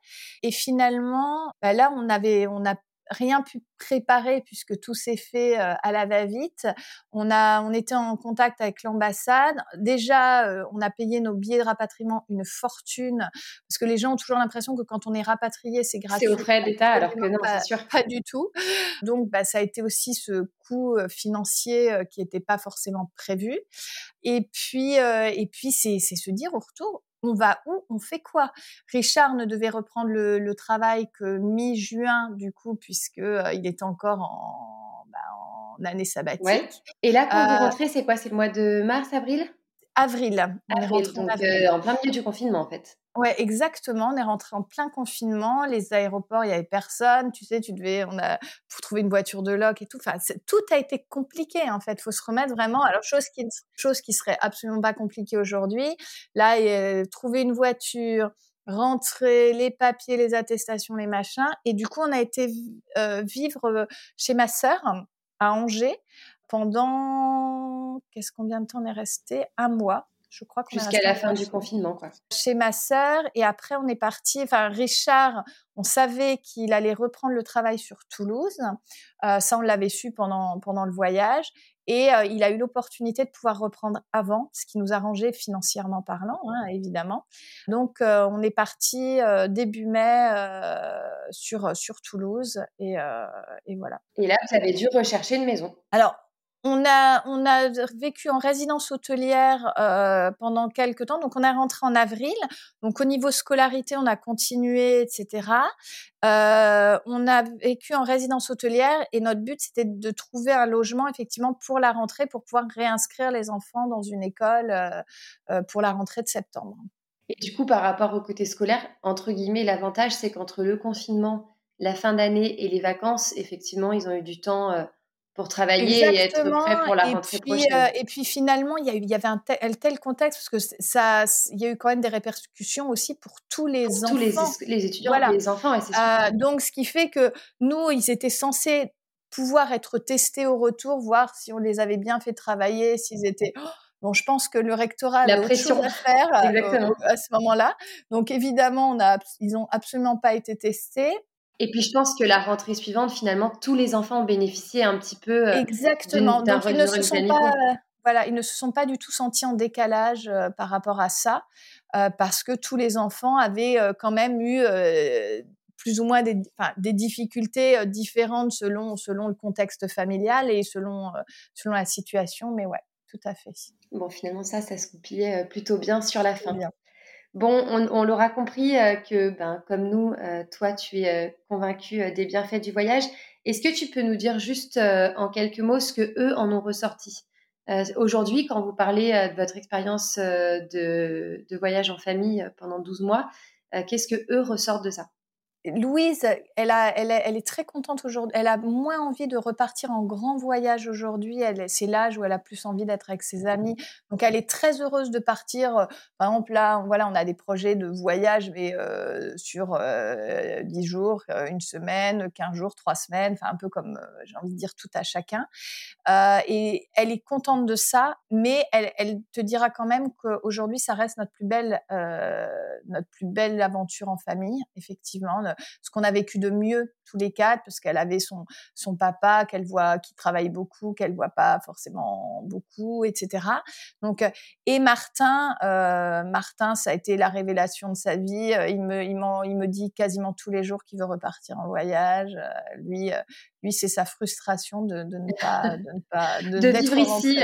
Et finalement, bah là, on avait, on n'a rien pu préparer puisque tout s'est fait euh, à la va-vite. On a, on était en contact avec l'ambassade. Déjà, euh, on a payé nos billets de rapatriement une fortune parce que les gens ont toujours l'impression que quand on est rapatrié, c'est gratuit. C'est au frais d'État, alors que non, c'est sûr. Pas du tout. Donc, bah, ça a été aussi ce coût euh, financier qui n'était pas forcément prévu. Et puis, et puis, c'est se dire au retour, on va où On fait quoi? Richard ne devait reprendre le, travail que mi-juin, du coup, puisque euh, il était encore en, bah, en année sabbatique. Et là, quand vous euh, rentrez, c'est quoi? C'est le mois de mars, avril? Avril. Rentré en, euh, en plein milieu du confinement, en fait. Ouais, exactement. On est rentré en plein confinement. Les aéroports, il y avait personne. Tu sais, tu devais, on a pour trouver une voiture de loc et tout. Enfin, tout a été compliqué en fait. Faut se remettre vraiment. Alors chose qui, chose qui serait absolument pas compliquée aujourd'hui. Là, trouver une voiture, rentrer les papiers, les attestations, les machins. Et du coup, on a été euh, vivre euh, chez ma sœur à Angers pendant qu'est-ce combien de temps on est resté? Un mois. Je crois jusqu'à la fin du confinement, quoi. Chez ma sœur et après on est parti. Enfin, Richard, on savait qu'il allait reprendre le travail sur Toulouse. Euh, ça, on l'avait su pendant pendant le voyage. Et euh, il a eu l'opportunité de pouvoir reprendre avant, ce qui nous arrangeait financièrement parlant, hein, évidemment. Donc, euh, on est parti début mai sur, sur Toulouse et, et, voilà. Et là, vous avez dû rechercher une maison. Alors, on a, on a vécu en résidence hôtelière euh, pendant quelques temps. Donc, on est rentré en avril. Donc, au niveau scolarité, on a continué, etc. Euh, on a vécu en résidence hôtelière et notre but, c'était de trouver un logement, effectivement, pour la rentrée, pour pouvoir réinscrire les enfants dans une école euh, pour la rentrée de septembre. Et du coup, par rapport au côté scolaire, entre guillemets, l'avantage, c'est qu'entre le confinement, la fin d'année et les vacances, effectivement, ils ont eu du temps pour travailler et être prêt pour la rentrée et puis, prochaine. Euh, et puis finalement, il y, a avait un tel, tel, contexte parce que ça, il y a eu quand même des répercussions aussi pour tous les pour enfants, tous les, les étudiants, voilà. les enfants. Et euh, donc, ce qui fait que nous, ils étaient censés pouvoir être testés au retour, voir si on les avait bien fait travailler, s'ils étaient. Oh, bon, je pense que le rectorat avait autre chose à faire euh, à ce moment-là. Donc, évidemment, on a, ils n'ont absolument pas été testés. Et puis je pense que la rentrée suivante, finalement, tous les enfants ont bénéficié un petit peu. Euh, Exactement. Donc ils ne se sont pas, voilà, ils ne se sont pas du tout sentis en décalage euh, par rapport à ça, euh, parce que tous les enfants avaient quand même eu plus ou moins des, des difficultés différentes selon selon le contexte familial et selon selon la situation. Mais ouais, tout à fait. Bon, finalement ça, ça se goupillait plutôt bien sur la fin. Bien. Bon, on, l'aura compris euh, que, ben, comme nous, euh, toi, tu es euh, convaincu des bienfaits du voyage. Est-ce que tu peux nous dire juste en quelques mots ce que eux en ont ressorti? Aujourd'hui, quand vous parlez de votre expérience de, de, voyage en famille pendant 12 mois, qu'est-ce que eux ressortent de ça? Louise, elle, a, elle, elle, est très contente aujourd'hui. Elle a moins envie de repartir en grand voyage aujourd'hui. C'est l'âge où elle a plus envie d'être avec ses amis. Donc, elle est très heureuse de partir. Euh, par exemple, là, voilà, on a des projets de voyage, mais euh, sur euh, 10 jours, euh, une semaine, 15 jours, 3 semaines, enfin, un peu comme, j'ai envie de dire, tout à chacun. Euh, et elle est contente de ça, mais elle, elle te dira quand même qu'aujourd'hui, ça reste notre plus belle, notre plus belle aventure en famille, effectivement ce qu'on a vécu de mieux tous les quatre, parce qu'elle avait son, son papa qu'elle voit, qui travaille beaucoup, qu'elle voit pas forcément beaucoup, etc. Donc, euh, et Martin, euh, Martin, ça a été la révélation de sa vie. Euh, il me, il, il me dit quasiment tous les jours qu'il veut repartir en voyage. lui, lui, c'est sa frustration de, de, ne pas, de ne pas, de, de vivre ici.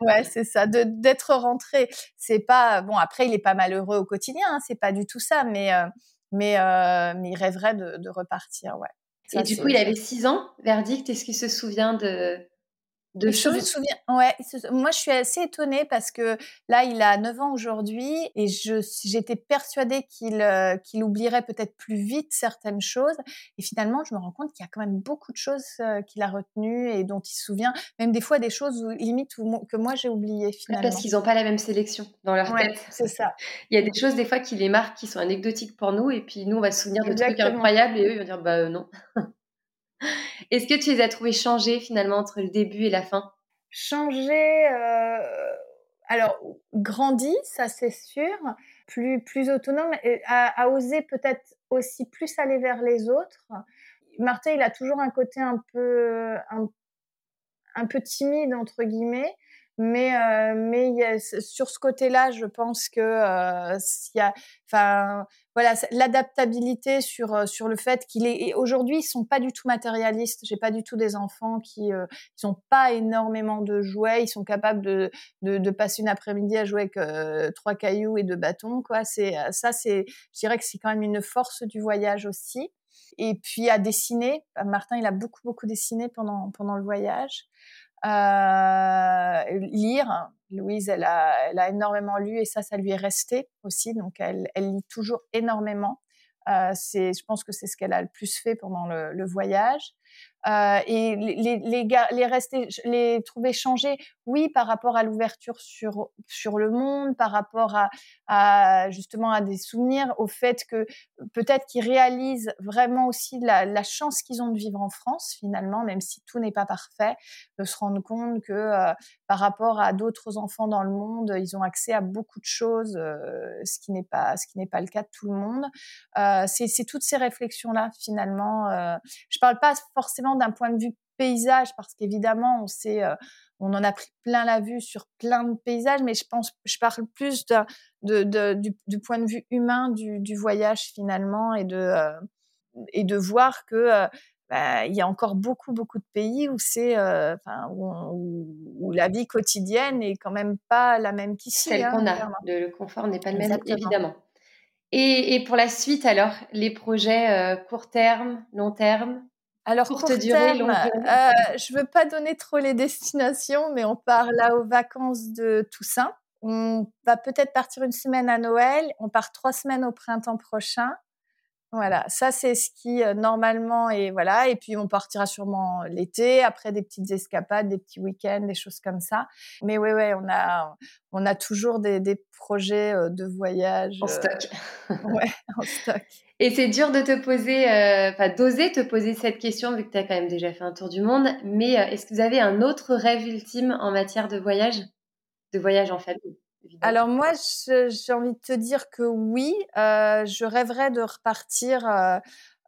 Ouais, c'est ça, de d'être rentré. C'est pas bon. Après, il est pas malheureux au quotidien. Hein, c'est pas du tout ça, mais mais, euh, mais il rêverait de, de repartir, ouais. et du coup, il avait 6 ans, verdict. Est-ce qu'il se souvient de, de choses. Je me souviens, ouais, moi je suis assez étonnée parce que là il a 9 ans aujourd'hui et j'étais persuadée qu'il euh, qu'il oublierait peut-être plus vite certaines choses et finalement je me rends compte qu'il y a quand même beaucoup de choses euh, qu'il a retenues et dont il se souvient, même des fois des choses où, limite que moi j'ai oubliées finalement. Parce qu'ils n'ont pas la même sélection dans leur tête. C'est ça. Il y a des choses des fois qui les marquent, qui sont anecdotiques pour nous et puis nous on va se souvenir de trucs incroyables et eux ils vont dire bah euh, non. Est-ce que tu les as trouvés changés finalement entre le début et la fin? Changés, euh... alors grandi, ça c'est sûr, plus plus autonome, et à, oser peut-être aussi plus aller vers les autres. Martin, il a toujours un côté un peu un, un peu timide entre guillemets, mais euh, mais sur ce côté-là, je pense que euh, y a, enfin voilà, l'adaptabilité sur euh, sur le fait qu'il est aujourd'hui ils sont pas du tout matérialistes. J'ai pas du tout des enfants qui euh, ont pas énormément de jouets. Ils sont capables de de, de passer une après-midi à jouer avec euh, trois cailloux et deux bâtons quoi. C'est ça c'est je dirais que c'est quand même une force du voyage aussi. Et puis à dessiner, Martin il a beaucoup beaucoup dessiné pendant pendant le voyage. Euh, lire. Louise, elle a, elle a énormément lu et ça, ça lui est resté aussi. Donc, elle, elle lit toujours énormément. Euh, c'est, je pense que c'est ce qu'elle a le plus fait pendant le, le voyage. Euh, et les, les, rester, les trouver changer, oui, par rapport à l'ouverture sur sur le monde, par rapport à, justement à des souvenirs, au fait que peut-être qu'ils réalisent vraiment aussi la, chance qu'ils ont de vivre en France finalement, même si tout n'est pas parfait, de se rendre compte que euh, par rapport à d'autres enfants dans le monde, ils ont accès à beaucoup de choses, euh, ce qui n'est pas ce qui n'est pas le cas de tout le monde. C'est toutes ces réflexions là finalement. je parle pas forcément d'un point de vue paysage, parce qu'évidemment, on sait, euh, on en a pris plein la vue sur plein de paysages, mais je pense, je parle plus de, de, du, point de vue humain du, du voyage finalement et de, euh, et de voir que euh, bah, il y a encore beaucoup, beaucoup de pays où c'est, où, où, la vie quotidienne est quand même pas la même qu'ici. Celle hein, qu'on a, le, confort n'est pas le même, évidemment. Et, et, pour la suite, alors, les projets court terme, long terme alors, courte court durée, terme, euh, je veux pas donner trop les destinations, mais on part là aux vacances de Toussaint. On va peut-être partir une semaine à Noël. On part trois semaines au printemps prochain. Voilà, ça c'est ce qui euh, normalement est voilà, et puis on partira sûrement l'été après des petites escapades, des petits week-ends, des choses comme ça. Mais ouais ouais, on a on a toujours des, des projets euh, de voyage en stock. ouais, en stock. Et c'est dur de te poser, enfin d'oser te poser cette question vu que tu as quand même déjà fait un tour du monde. Mais est-ce que vous avez un autre rêve ultime en matière de voyage, de voyage en famille? Alors moi, j'ai envie de te dire que oui, euh, je rêverais de repartir euh,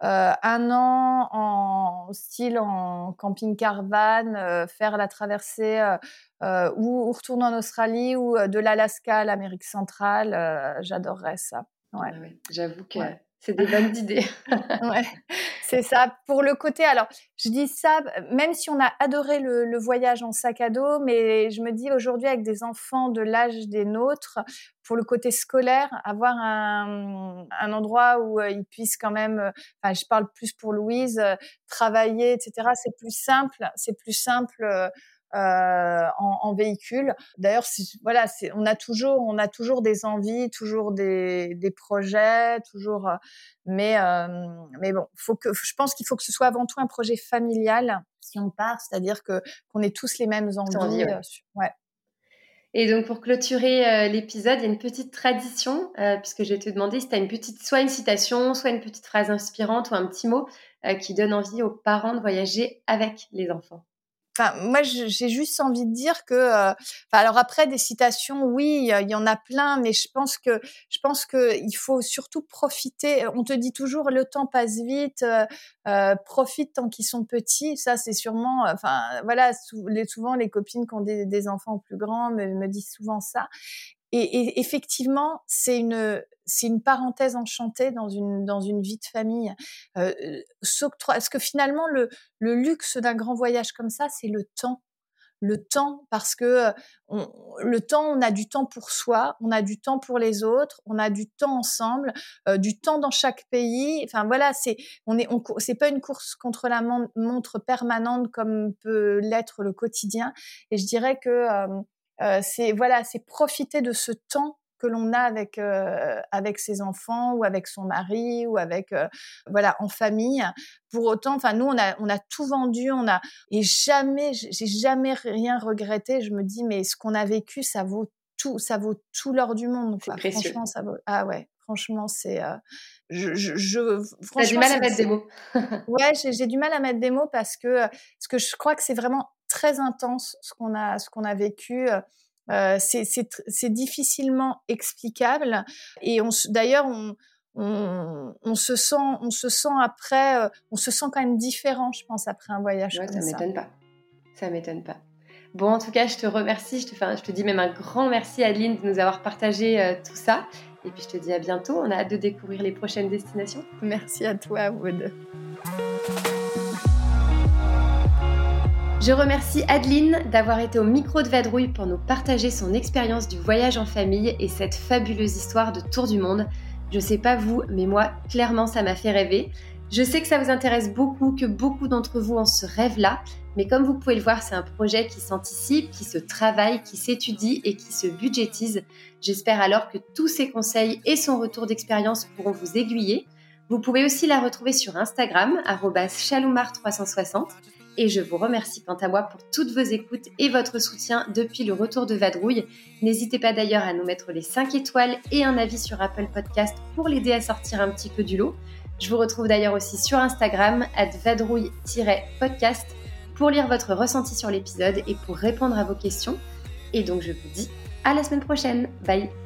euh, un an en style en camping caravane, faire la traversée ou, retourner en Australie ou de l'Alaska à l'Amérique centrale. J'adorerais ça. Ouais. Ah J'avoue que c'est des bonnes idées. ouais, c'est ça. Pour le côté, alors, je dis ça, même si on a adoré le, voyage en sac à dos, mais je me dis aujourd'hui, avec des enfants de l'âge des nôtres, pour le côté scolaire, avoir un, un endroit où euh, ils puissent quand même, euh, enfin, je parle plus pour Louise, euh, travailler, etc. C'est plus simple, c'est plus simple euh, en, en, véhicule. D'ailleurs, voilà, on a toujours, on a toujours des envies, toujours des, des projets, toujours. Euh, mais euh, mais bon, faut que, je pense qu'il faut que ce soit avant tout un projet familial si on part, c'est-à-dire que qu'on ait tous les mêmes envies. ouais. Et donc pour clôturer l'épisode, il y a une petite tradition, puisque je vais te demander si tu as une petite, soit une citation, soit une petite phrase inspirante ou un petit mot qui donne envie aux parents de voyager avec les enfants. Enfin, moi, j'ai juste envie de dire que, euh, alors après des citations, oui, il y en a plein, mais je pense que, je pense que il faut surtout profiter. On te dit toujours le temps passe vite, euh, euh profite tant qu'ils sont petits. Ça, c'est sûrement, enfin, voilà, souvent les copines qui ont des, enfants plus grands me disent souvent ça. Et, effectivement, c'est une c'est une parenthèse enchantée dans une dans une vie de famille. Euh, parce que finalement, le, le luxe d'un grand voyage comme ça, c'est le temps. Le temps, parce que on, le temps, on a du temps pour soi, on a du temps pour les autres, on a du temps ensemble, euh, du temps dans chaque pays. Enfin voilà, c'est on est on, c'est pas une course contre la montre permanente comme peut l'être le quotidien. Et je dirais que euh, euh, c'est voilà, c'est profiter de ce temps que l'on a avec euh, avec ses enfants ou avec son mari ou avec euh, voilà en famille. Pour autant, enfin nous on a on a tout vendu, on a et jamais j'ai jamais rien regretté. Je me dis mais ce qu'on a vécu ça vaut tout, ça vaut tout l'or du monde. Franchement ça vaut ah ouais. Franchement, c'est. je, je, je T'as du mal à mettre des mots. ouais, j'ai du mal à mettre des mots parce que, parce que je crois que c'est vraiment très intense ce qu'on a, ce qu'on a vécu. Euh, c'est difficilement explicable. Et on d'ailleurs on, on, on, se sent on se sent après euh, on se sent quand même différent je pense après un voyage ouais, ça m'étonne pas. Ça m'étonne pas. Bon en tout cas je te remercie. Je te je te dis même un grand merci Adeline de nous avoir partagé euh, tout ça. Et puis je te dis à bientôt. On a hâte de découvrir les prochaines destinations. Merci à toi Wood Je remercie Adeline d'avoir été au micro de Vadrouille pour nous partager son expérience du voyage en famille et cette fabuleuse histoire de tour du monde. Je sais pas vous, mais moi, clairement, ça m'a fait rêver. Je sais que ça vous intéresse beaucoup, que beaucoup d'entre vous en ce rêve-là, mais comme vous pouvez le voir, c'est un projet qui s'anticipe, qui se travaille, qui s'étudie et qui se budgétise. J'espère alors que tous ces conseils et son retour d'expérience pourront vous aiguiller. Vous pouvez aussi la retrouver sur Instagram, chaloumar360 et je vous remercie quant à moi pour toutes vos écoutes et votre soutien depuis le retour de Vadrouille. N'hésitez pas d'ailleurs à nous mettre les 5 étoiles et un avis sur Apple Podcast pour l'aider à sortir un petit peu du lot. Je vous retrouve d'ailleurs aussi sur Instagram, vadrouille-podcast, pour lire votre ressenti sur l'épisode et pour répondre à vos questions. Et donc je vous dis à la semaine prochaine. Bye